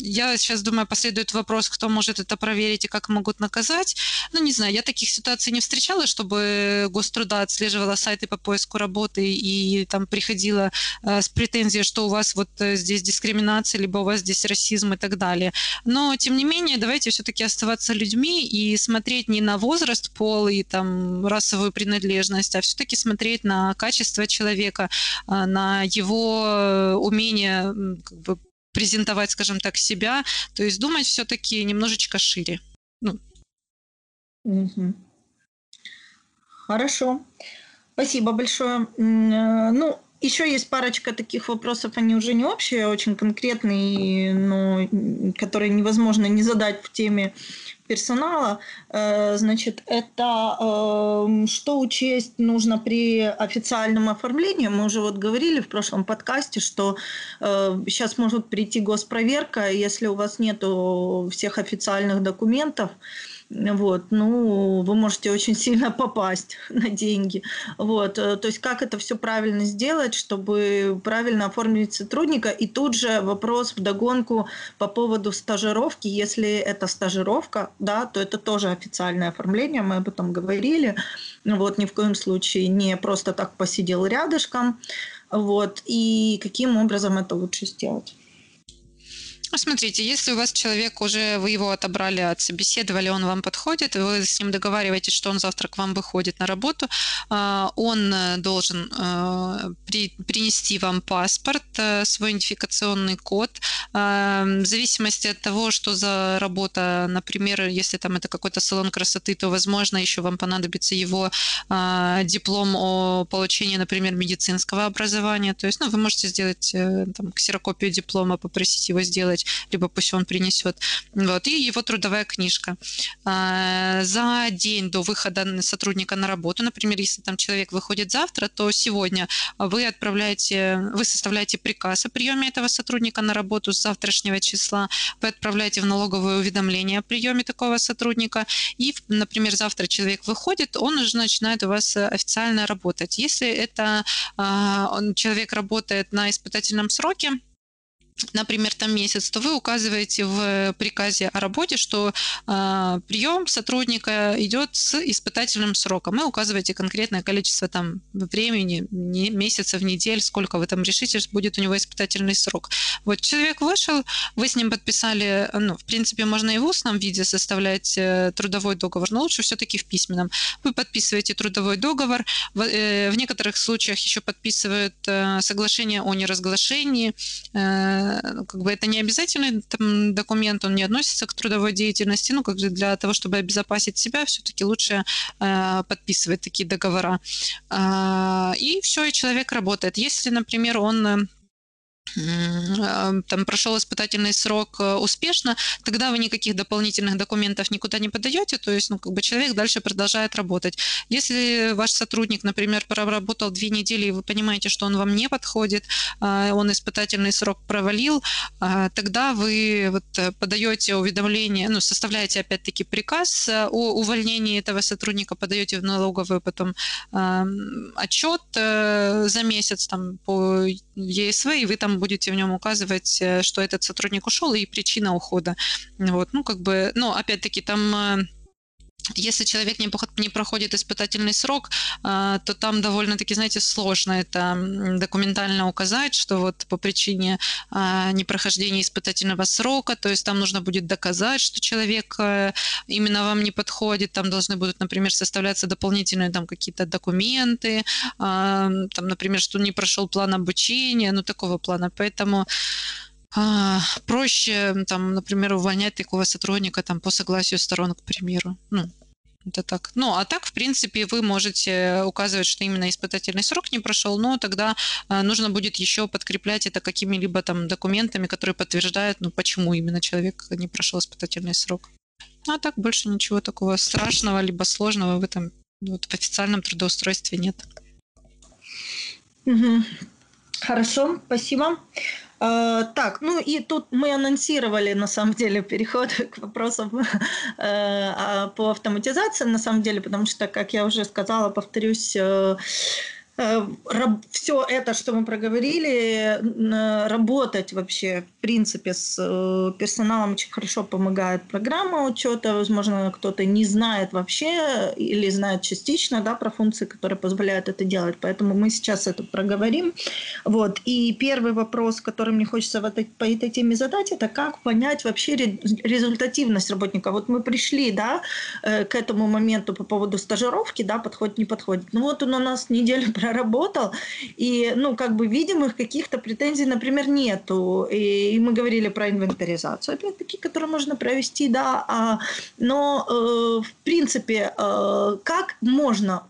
Я сейчас думаю, последует вопрос, кто может это проверить и как могут наказать. Ну, не знаю, я таких ситуаций не встречала, чтобы Гоструда отслеживала сайты по поиску работы и там приходила э, с претензией, что у вас вот э, здесь дискриминация, либо у вас здесь расизм и так далее. Но, тем не менее, давайте все-таки оставаться людьми и смотреть не на возраст, пол и там расовую принадлежность, а все-таки смотреть на качество человека, э, на его Э, умение как бы, презентовать, скажем так, себя, то есть думать все-таки немножечко шире. Ну. Хорошо. Спасибо большое. Э, ну, еще есть парочка таких вопросов, они уже не общие, а очень конкретные, но которые невозможно не задать в теме персонала. Э, значит, это эм, что учесть нужно при официальном оформлении. Мы уже вот говорили в прошлом подкасте, что сейчас э, может прийти госпроверка, если у вас нет всех официальных документов, вот, ну, вы можете очень сильно попасть [LAUGHS] на деньги. Вот, э, то есть как это все правильно сделать, чтобы правильно оформить сотрудника. И тут же вопрос в догонку по поводу стажировки. Если это стажировка, да, то это тоже официальное оформление, мы об этом говорили. Вот, ни в коем случае не просто так посидел рядышком. Вот, и каким образом это лучше сделать. Смотрите, если у вас человек уже, вы его отобрали, отсобеседовали, он вам подходит, вы с ним договариваетесь, что он завтра к вам выходит на работу, а, он э, должен э, принести вам паспорт, э, свой идентификационный код. А, в зависимости от того, что за работа, например, если там это какой-то салон красоты, то, возможно, еще вам понадобится его а, диплом о получении, например, медицинского образования. То есть, ну, вы можете сделать там, ксерокопию диплома, попросить его сделать либо пусть он принесет. Вот, и его трудовая книжка. А, за день до выхода сотрудника на работу, например, если там человек выходит завтра, то сегодня вы отправляете, вы составляете приказ о приеме этого сотрудника на работу с завтрашнего числа, вы отправляете в налоговое уведомление о приеме такого сотрудника, и, например, завтра человек выходит, он уже начинает у вас официально работать. Если это а, человек работает на испытательном сроке, например, там месяц, то вы указываете в приказе о работе, что э, прием сотрудника идет с испытательным сроком. Вы указываете конкретное количество там времени, не, месяцев, недель, сколько вы там решите, будет у него испытательный срок. Вот человек вышел, вы с ним подписали, ну, в принципе, можно и в устном виде составлять э, трудовой договор, но лучше все-таки в письменном. Вы подписываете трудовой договор, в, э, в некоторых случаях еще подписывают э, соглашение о неразглашении, э, как бы это не обязательный там, документ, он не относится к трудовой деятельности, ну, как же для того, чтобы обезопасить себя, все-таки лучше э, подписывать такие договора. Э, и все, и человек работает. Если, например, он а, там прошел испытательный срок э, успешно, тогда вы никаких дополнительных документов никуда не подаете, то есть, ну, как бы человек дальше продолжает работать. Если ваш сотрудник, например, проработал две недели, и вы понимаете, что он вам не подходит, а, он испытательный срок провалил, а, тогда вы вот э, подаете уведомление, ну, составляете опять-таки приказ э, о увольнении этого сотрудника, подаете в налоговую потом отчет за месяц там по ЕСВ, и вы там будете в нем указывать, э, что этот сотрудник ушел и причина ухода. Вот, ну, как бы, ну, опять-таки, там э, если человек не, не проходит испытательный срок, а, то там довольно-таки, знаете, сложно это документально указать, что вот по причине а, непрохождения испытательного срока, то есть там нужно будет доказать, что человек э, именно вам не подходит, там должны будут, например, составляться дополнительные там какие-то документы, а, там, например, что не прошел план обучения, ну такого плана, поэтому проще, там, например, увольнять такого сотрудника там, по согласию сторон, к примеру. Ну, это так. Ну, а так, в принципе, вы можете указывать, что именно испытательный срок не прошел, но тогда э, нужно будет еще подкреплять это какими-либо там документами, которые подтверждают, ну, почему именно человек не прошел испытательный срок. А так больше ничего такого страшного либо сложного в этом вот, в официальном трудоустройстве нет. Угу. Хорошо, спасибо. Э, так, ну и тут мы анонсировали, на самом деле, [LAUGHS] переход к вопросам э, а, по автоматизации, на самом деле, потому что, как я уже сказала, повторюсь, э, все это, что мы проговорили, работать вообще, в принципе, с э, персоналом очень хорошо помогает программа учета. Возможно, кто-то не знает вообще или знает частично да, про функции, которые позволяют это делать. Поэтому мы сейчас это проговорим. Вот. И первый вопрос, который мне хочется вот по этой теме задать, это как понять вообще результативность работника. Вот мы пришли да, э, к этому моменту по поводу стажировки, да, подходит, не подходит. Ну вот он у нас неделю [LAUGHS] проработал, и, ну, как бы видимых каких-то претензий, например, нету. И, и мы говорили про инвентаризацию, опять-таки, которую можно провести, да, а, но, э, в принципе, э, как можно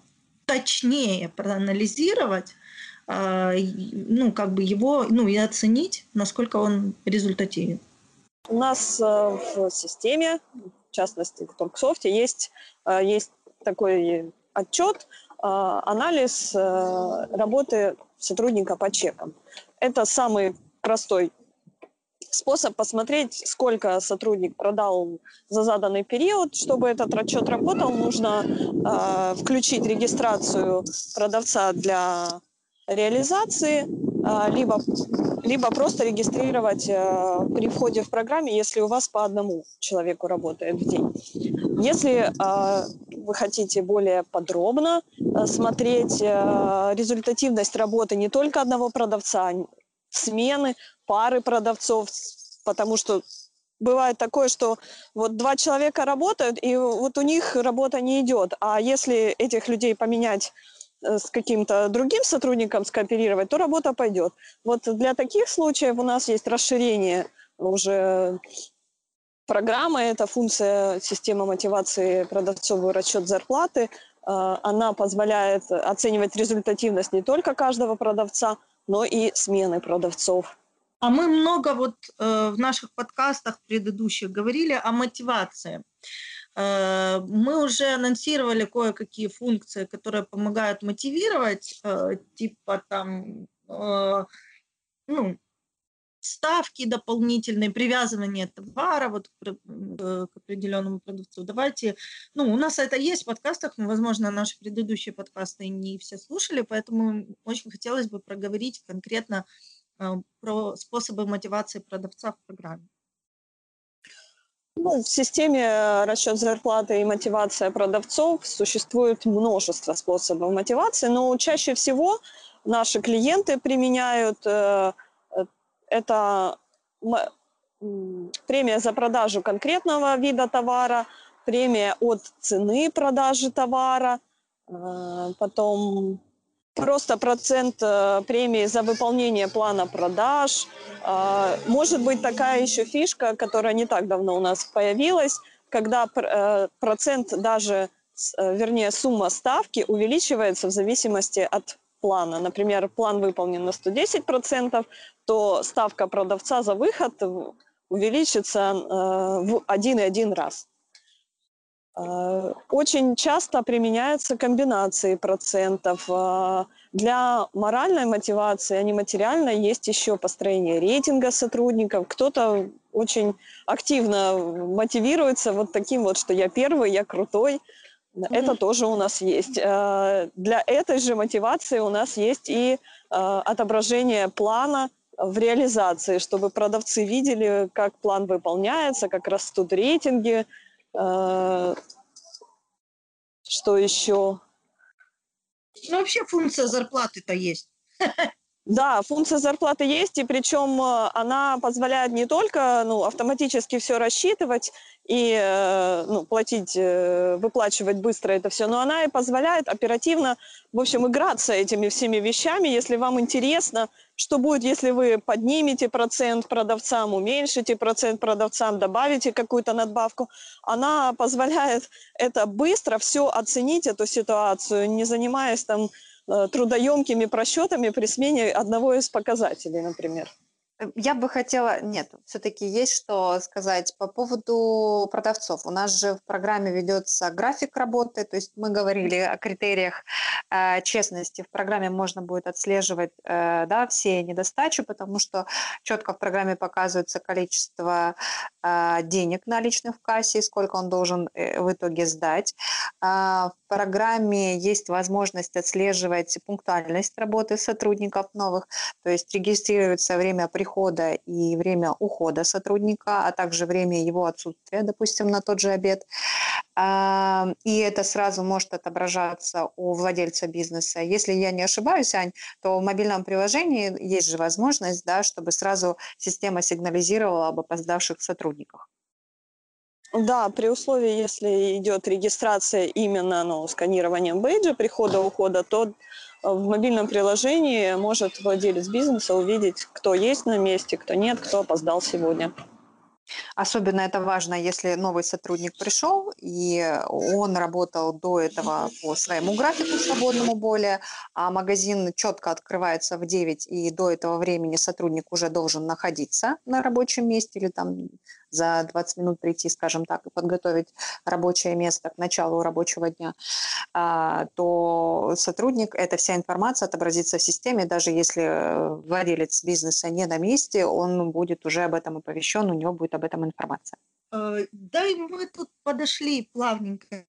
точнее проанализировать э, ну, как бы его, ну, и оценить, насколько он результативен. У нас э, в системе, в частности в Торксофте, есть, э, есть такой отчет, анализ э, работы сотрудника по чекам. Это самый простой способ посмотреть, сколько сотрудник продал за заданный период. Чтобы этот расчет работал, нужно э, включить регистрацию продавца для реализации, э, либо, либо просто регистрировать э, при входе в программе, если у вас по одному человеку работает в день. Если э, вы хотите более подробно э, смотреть э, результативность работы не только одного продавца, смены, пары продавцов, потому что бывает такое, что вот два человека работают, и вот у них работа не идет. А если этих людей поменять э, с каким-то другим сотрудником скооперировать, то работа пойдет. Вот для таких случаев у нас есть расширение уже программа – это функция системы мотивации продавцов и расчет зарплаты. А, она позволяет оценивать результативность не только каждого продавца, но и смены продавцов. А мы много вот э, в наших подкастах предыдущих говорили о мотивации. Э, мы уже анонсировали кое-какие функции, которые помогают мотивировать, э, типа там, э, ну, ставки дополнительные, привязывание товара вот к, э, к определенному продавцу. Давайте, ну, у нас это есть в подкастах, но, возможно, наши предыдущие подкасты не все слушали, поэтому очень хотелось бы проговорить конкретно э, про способы мотивации продавца в программе. Ну, в системе расчет зарплаты и мотивация продавцов существует множество способов мотивации, но чаще всего наши клиенты применяют э, это премия за продажу конкретного вида товара, премия от цены продажи товара, а, потом просто процент э, премии за выполнение плана продаж. А, может быть такая еще фишка, которая не так давно у нас появилась, когда э, процент даже, э, вернее, сумма ставки увеличивается в зависимости от плана. Например, план выполнен на 110%, то ставка продавца за выход увеличится э, в 1,1 раз. Э, очень часто применяются комбинации процентов. Э, для моральной мотивации, а не материальной, есть еще построение рейтинга сотрудников. Кто-то очень активно мотивируется вот таким вот, что я первый, я крутой. Это mm-hmm. тоже у нас есть. Для этой же мотивации у нас есть и отображение плана в реализации, чтобы продавцы видели, как план выполняется, как растут рейтинги, э, что еще? Ну, вообще функция зарплаты-то есть. [LAUGHS] Да, функция зарплаты есть, и причем э, она позволяет не только ну, автоматически все рассчитывать и э, ну, платить, э, выплачивать быстро это все, но она и позволяет оперативно, в общем, играться этими всеми вещами, если вам интересно, что будет, если вы поднимете процент продавцам, уменьшите процент продавцам, добавите какую-то надбавку. Она позволяет это быстро все оценить, эту ситуацию, не занимаясь там трудоемкими просчетами при смене одного из показателей, например. Э, я бы хотела, нет, все-таки есть что сказать по поводу продавцов. У нас же в программе ведется график работы, то есть мы говорили о критериях э, честности. В программе можно будет отслеживать э, да, все недостачи, потому что четко в программе показывается количество э, денег наличных в кассе, сколько он должен э, в итоге сдать. Э, в программе есть возможность отслеживать пунктуальность работы сотрудников новых, то есть регистрируется время прихода прихода и время ухода сотрудника, а также время его отсутствия, допустим, на тот же обед. И это сразу может отображаться у владельца бизнеса. Если я не ошибаюсь, Ань, то в мобильном приложении есть же возможность, да, чтобы сразу система сигнализировала об опоздавших сотрудниках. Да, при условии, если идет регистрация именно ну, сканированием бейджа прихода-ухода, то в мобильном приложении может владелец бизнеса увидеть, кто есть на месте, кто нет, кто опоздал сегодня. Особенно это важно, если новый сотрудник пришел, и он работал до этого по своему графику свободному более, а магазин четко открывается в 9, и до этого времени сотрудник уже должен находиться на рабочем месте или там за 20 минут прийти, скажем так, и подготовить рабочее место к началу рабочего дня, а, то сотрудник, эта вся информация отобразится в системе, даже если владелец бизнеса не на месте, он будет уже об этом оповещен, у него будет об этом информация. Э, да, и мы тут подошли плавненько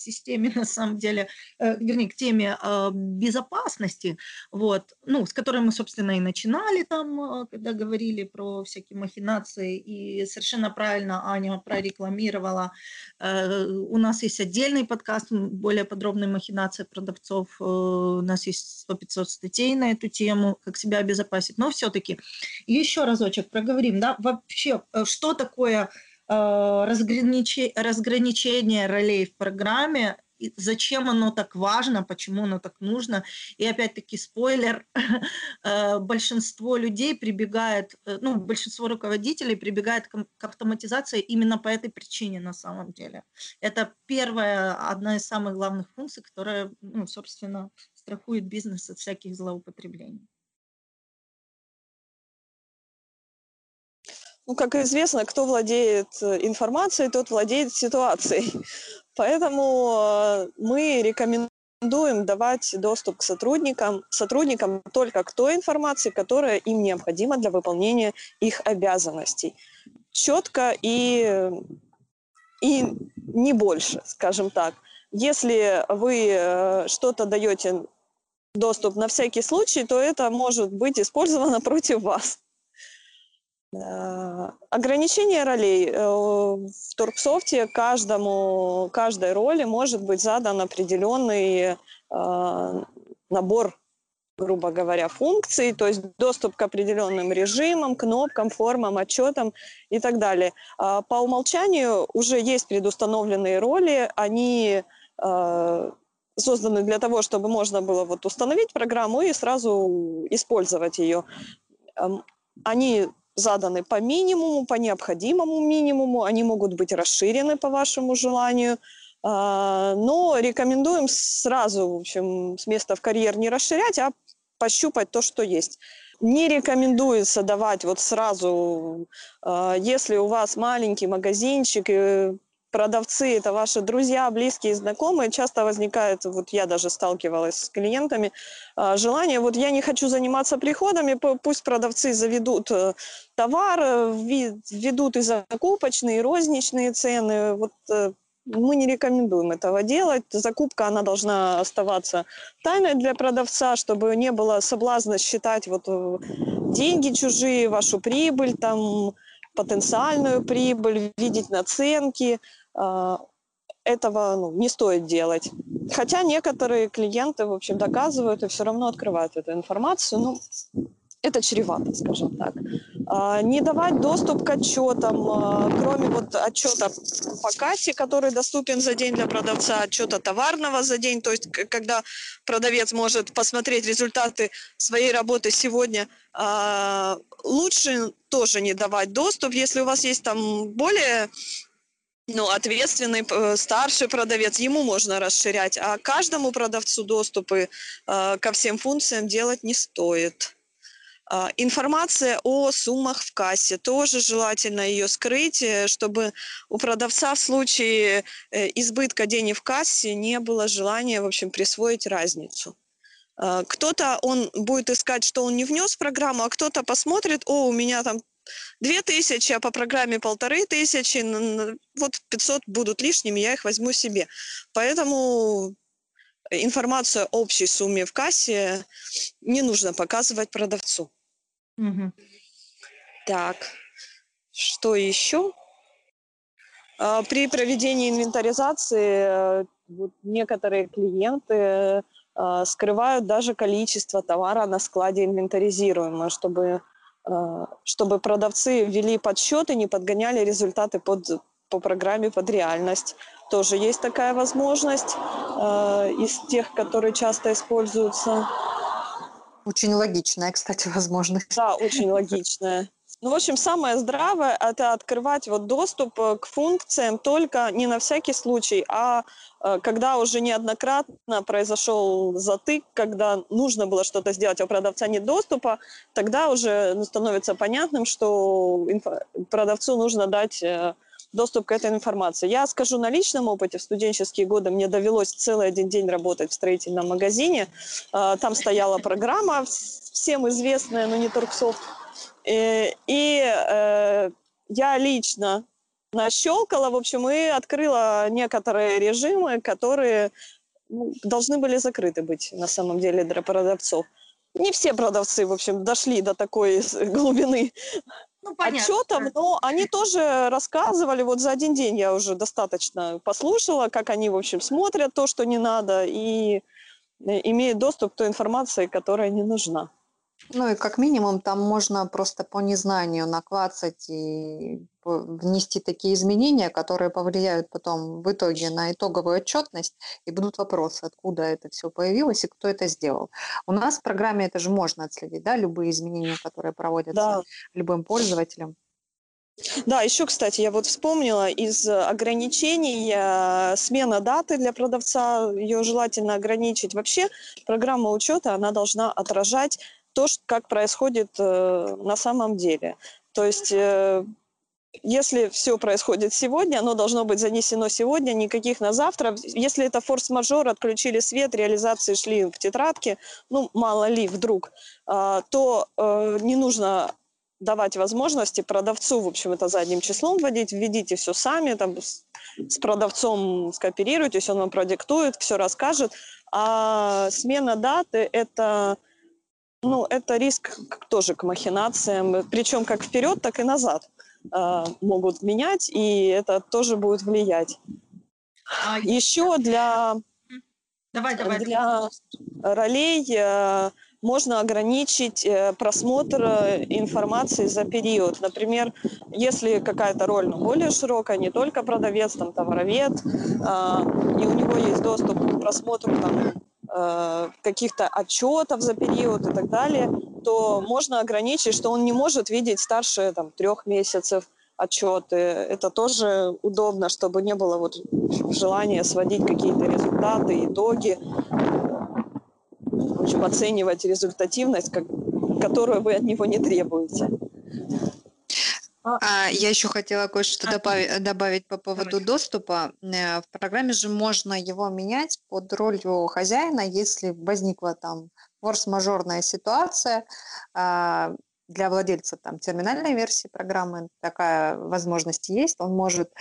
системе, [LAUGHS] на самом деле, э, вернее, к теме э, безопасности, вот, ну, с которой мы, собственно, и начинали там, э, когда говорили про всякие махинации, и совершенно правильно Аня прорекламировала. Э, у нас есть отдельный подкаст, более подробные махинации продавцов, э, у нас есть 100-500 статей на эту тему, как себя обезопасить, но все-таки еще разочек проговорим, да, вообще, э, что такое Э, разграничение, разграничение ролей в программе, зачем оно так важно, почему оно так нужно. И опять-таки спойлер, [LAUGHS] э, большинство людей прибегает, э, ну, большинство руководителей прибегает к автоматизации именно по этой причине на самом деле. Это первая, одна из самых главных функций, которая, ну, собственно, страхует бизнес от всяких злоупотреблений. Ну, как известно, кто владеет э, информацией, тот владеет ситуацией. [LAUGHS] Поэтому э, мы рекомендуем давать доступ к сотрудникам, сотрудникам только к той информации, которая им необходима для выполнения их обязанностей. Четко и, и не больше, скажем так. Если вы э, что-то даете доступ на всякий случай, то это может быть использовано [LAUGHS] против вас. Э, ограничение ролей. Э, в Торксофте каждому, каждой роли может быть задан определенный э, набор грубо говоря, функций, то есть доступ к определенным режимам, кнопкам, формам, отчетам и так далее. А по умолчанию уже есть предустановленные роли, они созданы для того, чтобы можно было вот установить программу и сразу использовать ее. Эм, они заданы по минимуму, по необходимому минимуму, они могут быть расширены по вашему желанию, а, но рекомендуем сразу, в общем, с места в карьер не расширять, а пощупать то, что есть. Не рекомендуется давать вот сразу, а, если у вас маленький магазинчик, продавцы, это ваши друзья, близкие, знакомые, часто возникает, вот я даже сталкивалась с клиентами, а, желание, вот я не хочу заниматься приходами, пусть продавцы заведут э, товар, ведут и закупочные, и розничные цены, вот э, мы не рекомендуем этого делать. Закупка, она должна оставаться тайной для продавца, чтобы не было соблазна считать вот э, деньги чужие, вашу прибыль, там, потенциальную прибыль, видеть наценки. А, этого ну, не стоит делать. Хотя некоторые клиенты, в общем, доказывают и все равно открывают эту информацию. Ну, это чревато, скажем так. А, не давать доступ к отчетам, а, кроме вот отчета по кассе, который доступен за день для продавца, отчета товарного за день, то есть когда продавец может посмотреть результаты своей работы сегодня, лучше тоже не давать доступ, если у вас есть там более ну, ответственный э, старший продавец, ему можно расширять, а каждому продавцу доступы э, ко всем функциям делать не стоит. А, информация о суммах в кассе. Тоже желательно ее скрыть, э, чтобы у продавца в случае избытка денег в кассе не было желания, в общем, присвоить разницу. А, кто-то, он будет искать, что он не внес в программу, а кто-то посмотрит, о, у меня там две тысячи, а по программе полторы тысячи, вот 500 будут лишними, я их возьму себе. Поэтому информацию о общей сумме в кассе не нужно показывать продавцу. Угу. Так, что еще? А, при проведении инвентаризации э, вот некоторые клиенты а, скрывают даже количество товара на складе инвентаризируемого, чтобы, чтобы продавцы ввели подсчеты, не подгоняли результаты под, по программе под реальность. Тоже есть такая возможность из тех, которые часто используются. Очень логичная, кстати, возможность. Да, очень логичная. Ну, в общем, самое здравое – это открывать вот доступ э, к функциям только не на всякий случай, а э, когда уже неоднократно произошел затык, когда нужно было что-то сделать, а у продавца нет доступа, тогда уже ну, становится понятным, что продавцу нужно дать э, доступ к этой информации. Я скажу на личном опыте. В студенческие годы мне довелось целый один день работать в строительном магазине. Там стояла программа, всем известная, но не Торксофт. И, и э, я лично нащелкала, в общем, и открыла некоторые режимы, которые ну, должны были закрыты быть на самом деле для продавцов. Не все продавцы, в общем, дошли до такой глубины ну, отчетов, но они тоже рассказывали, вот за один день я уже достаточно послушала, как они, в общем, смотрят то, что не надо, и э, имеют доступ к той информации, которая не нужна. Ну и как минимум там можно просто по незнанию наклацать и внести такие изменения, которые повлияют потом в итоге на итоговую отчетность, и будут вопросы, откуда это все появилось и кто это сделал. У нас в программе это же можно отследить, да, любые изменения, которые проводятся да. любым пользователем. Да, еще, кстати, я вот вспомнила, из ограничений э, смена даты для продавца, ее желательно ограничить. Вообще программа учета, она должна отражать то, как происходит э, на самом деле. То есть э, если все происходит сегодня, оно должно быть занесено сегодня, никаких на завтра. Если это форс-мажор, отключили свет, реализации шли в тетрадке, ну, мало ли, вдруг, э, то э, не нужно давать возможности продавцу, в общем, это задним числом вводить, введите все сами, там, с продавцом скооперируйтесь, он вам продиктует, все расскажет. А смена даты – это ну, это риск тоже к махинациям, причем как вперед, так и назад э, могут менять, и это тоже будет влиять. А Еще для, давай, давай, для ролей э, можно ограничить э, просмотр э, информации за период. Например, если какая-то роль ну, более широкая, не только продавец, там товаровед, э, и у него есть доступ к просмотру там, Э, каких-то отчетов за период и так далее, то можно ограничить, что он не может видеть старше там, трех месяцев отчеты. Это тоже удобно, чтобы не было вот желания сводить какие-то результаты, итоги, в общем, оценивать результативность, как, которую вы от него не требуете. А, а, я еще хотела кое-что а, добавить, добавить по поводу давай. доступа. Э, в программе же можно его менять под ролью хозяина, если возникла там форс-мажорная ситуация. Для владельца там терминальной версии программы такая возможность есть. Он может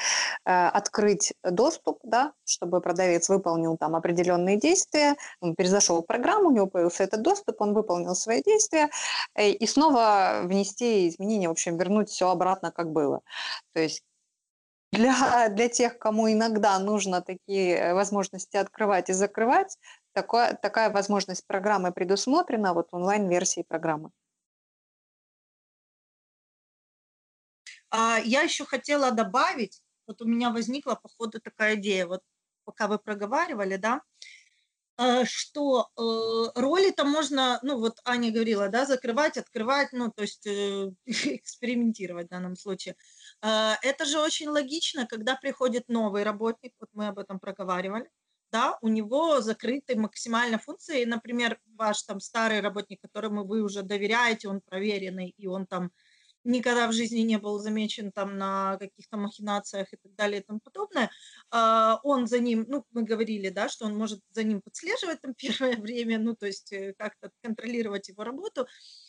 э, открыть доступ, да, чтобы продавец выполнил там определенные действия, он перезашел в программу, у него появился этот доступ, он выполнил свои действия, э, и снова внести изменения, в общем, вернуть все обратно, как было. То есть для, [LAUGHS] для тех, кому иногда нужно такие возможности открывать и закрывать, такое, такая возможность программы предусмотрена вот онлайн-версии программы. А я еще хотела добавить, вот у меня возникла по ходу такая идея, вот пока вы проговаривали, да, э, что э, роли-то можно, ну вот Аня говорила, да, закрывать, открывать, ну то есть э, [LAUGHS] экспериментировать в данном случае. Это же очень логично, когда приходит новый работник, вот мы об этом проговаривали, да, у него закрыты максимально функции, например, ваш там старый работник, которому вы уже доверяете, он проверенный, и он там никогда в жизни не был замечен там на каких-то махинациях и так далее и тому подобное. А, он за ним, ну, мы говорили, да, что он может за ним подслеживать там [LAUGHS] первое время, ну, то есть э, как-то контролировать его работу.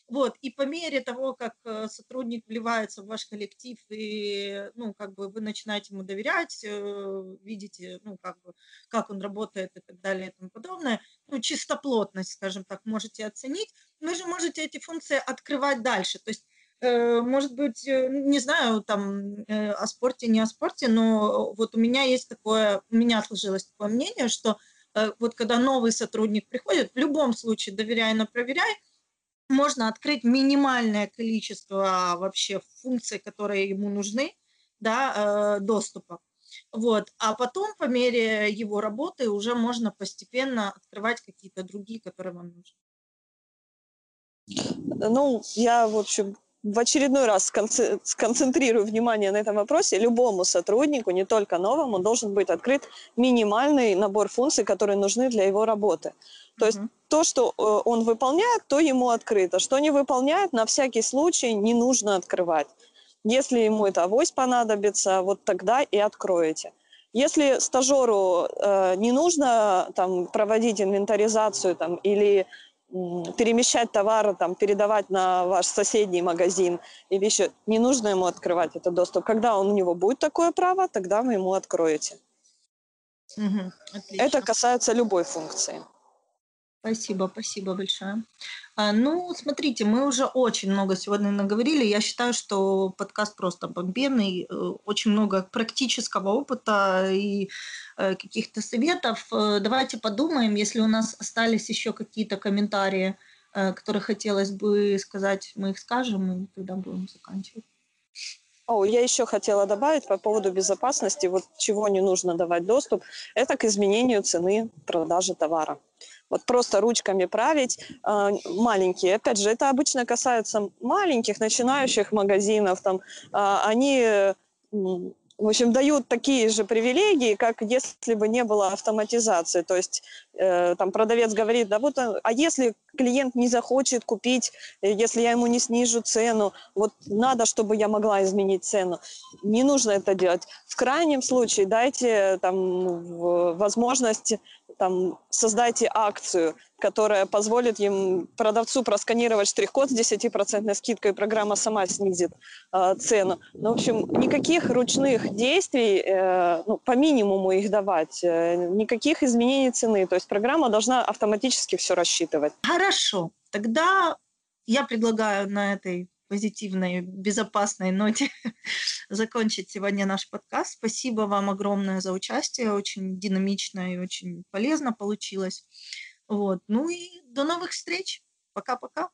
Вот, и по мере того, как э, сотрудник вливается в ваш коллектив, и, ну, как бы вы начинаете ему доверять, э, видите, ну, как бы, как он работает и так далее и тому подобное, ну, чистоплотность, скажем так, можете оценить, вы же можете эти функции открывать дальше. То есть может быть, э, не знаю, там, э, о спорте, не о спорте, но вот у меня есть такое, у меня сложилось такое мнение, что вот когда новый сотрудник приходит, в любом случае, доверяй, но проверяй, можно открыть минимальное количество вообще функций, которые ему нужны, да, доступа. Вот. А потом, по мере его работы, уже можно постепенно открывать какие-то другие, которые вам нужны. Ну, я, в общем, в очередной раз сконцентрирую внимание на этом вопросе, любому сотруднику, не только новому, должен быть открыт минимальный набор функций, которые нужны для его работы. То есть то, что э, он выполняет, то ему открыто. Что не выполняет, на всякий случай не нужно открывать. Если ему это авось понадобится, вот тогда и откроете. Если стажеру э, не нужно там, проводить инвентаризацию там, или перемещать товары, там, передавать на ваш соседний магазин или еще, не нужно ему открывать этот доступ. Когда он, у него будет такое право, тогда вы ему откроете. Угу, Это касается любой функции. Спасибо, спасибо большое. А, ну, смотрите, мы уже очень много сегодня наговорили. Я считаю, что подкаст просто бомбенный. Э, очень много практического опыта и э, каких-то советов. Э, давайте подумаем, если у нас остались еще какие-то комментарии, которые хотелось бы сказать, мы их скажем, и тогда будем заканчивать. О, я еще хотела добавить по поводу безопасности, вот чего не нужно давать доступ, это к изменению цены продажи товара вот просто ручками править э, маленькие. Опять же, это обычно касается маленьких начинающих магазинов. Там, э, они в общем, дают такие же привилегии, как если бы не было автоматизации. То есть э, там продавец говорит, да вот, а если клиент не захочет купить, э, если я ему не снижу цену, вот надо, чтобы я могла изменить цену. Не нужно это делать. В крайнем случае дайте там возможность там, создайте акцию, которая позволит им, продавцу просканировать штрих-код с 10% скидкой, программа сама снизит э, цену. Ну, в общем, никаких ручных действий, э, ну, по минимуму их давать, э, никаких изменений цены. То есть программа должна автоматически все рассчитывать. Хорошо, тогда я предлагаю на этой позитивной, безопасной ноте [LAUGHS] закончить сегодня наш подкаст. Спасибо вам огромное за участие. Очень динамично и очень полезно получилось. Вот. Ну и до новых встреч. Пока-пока.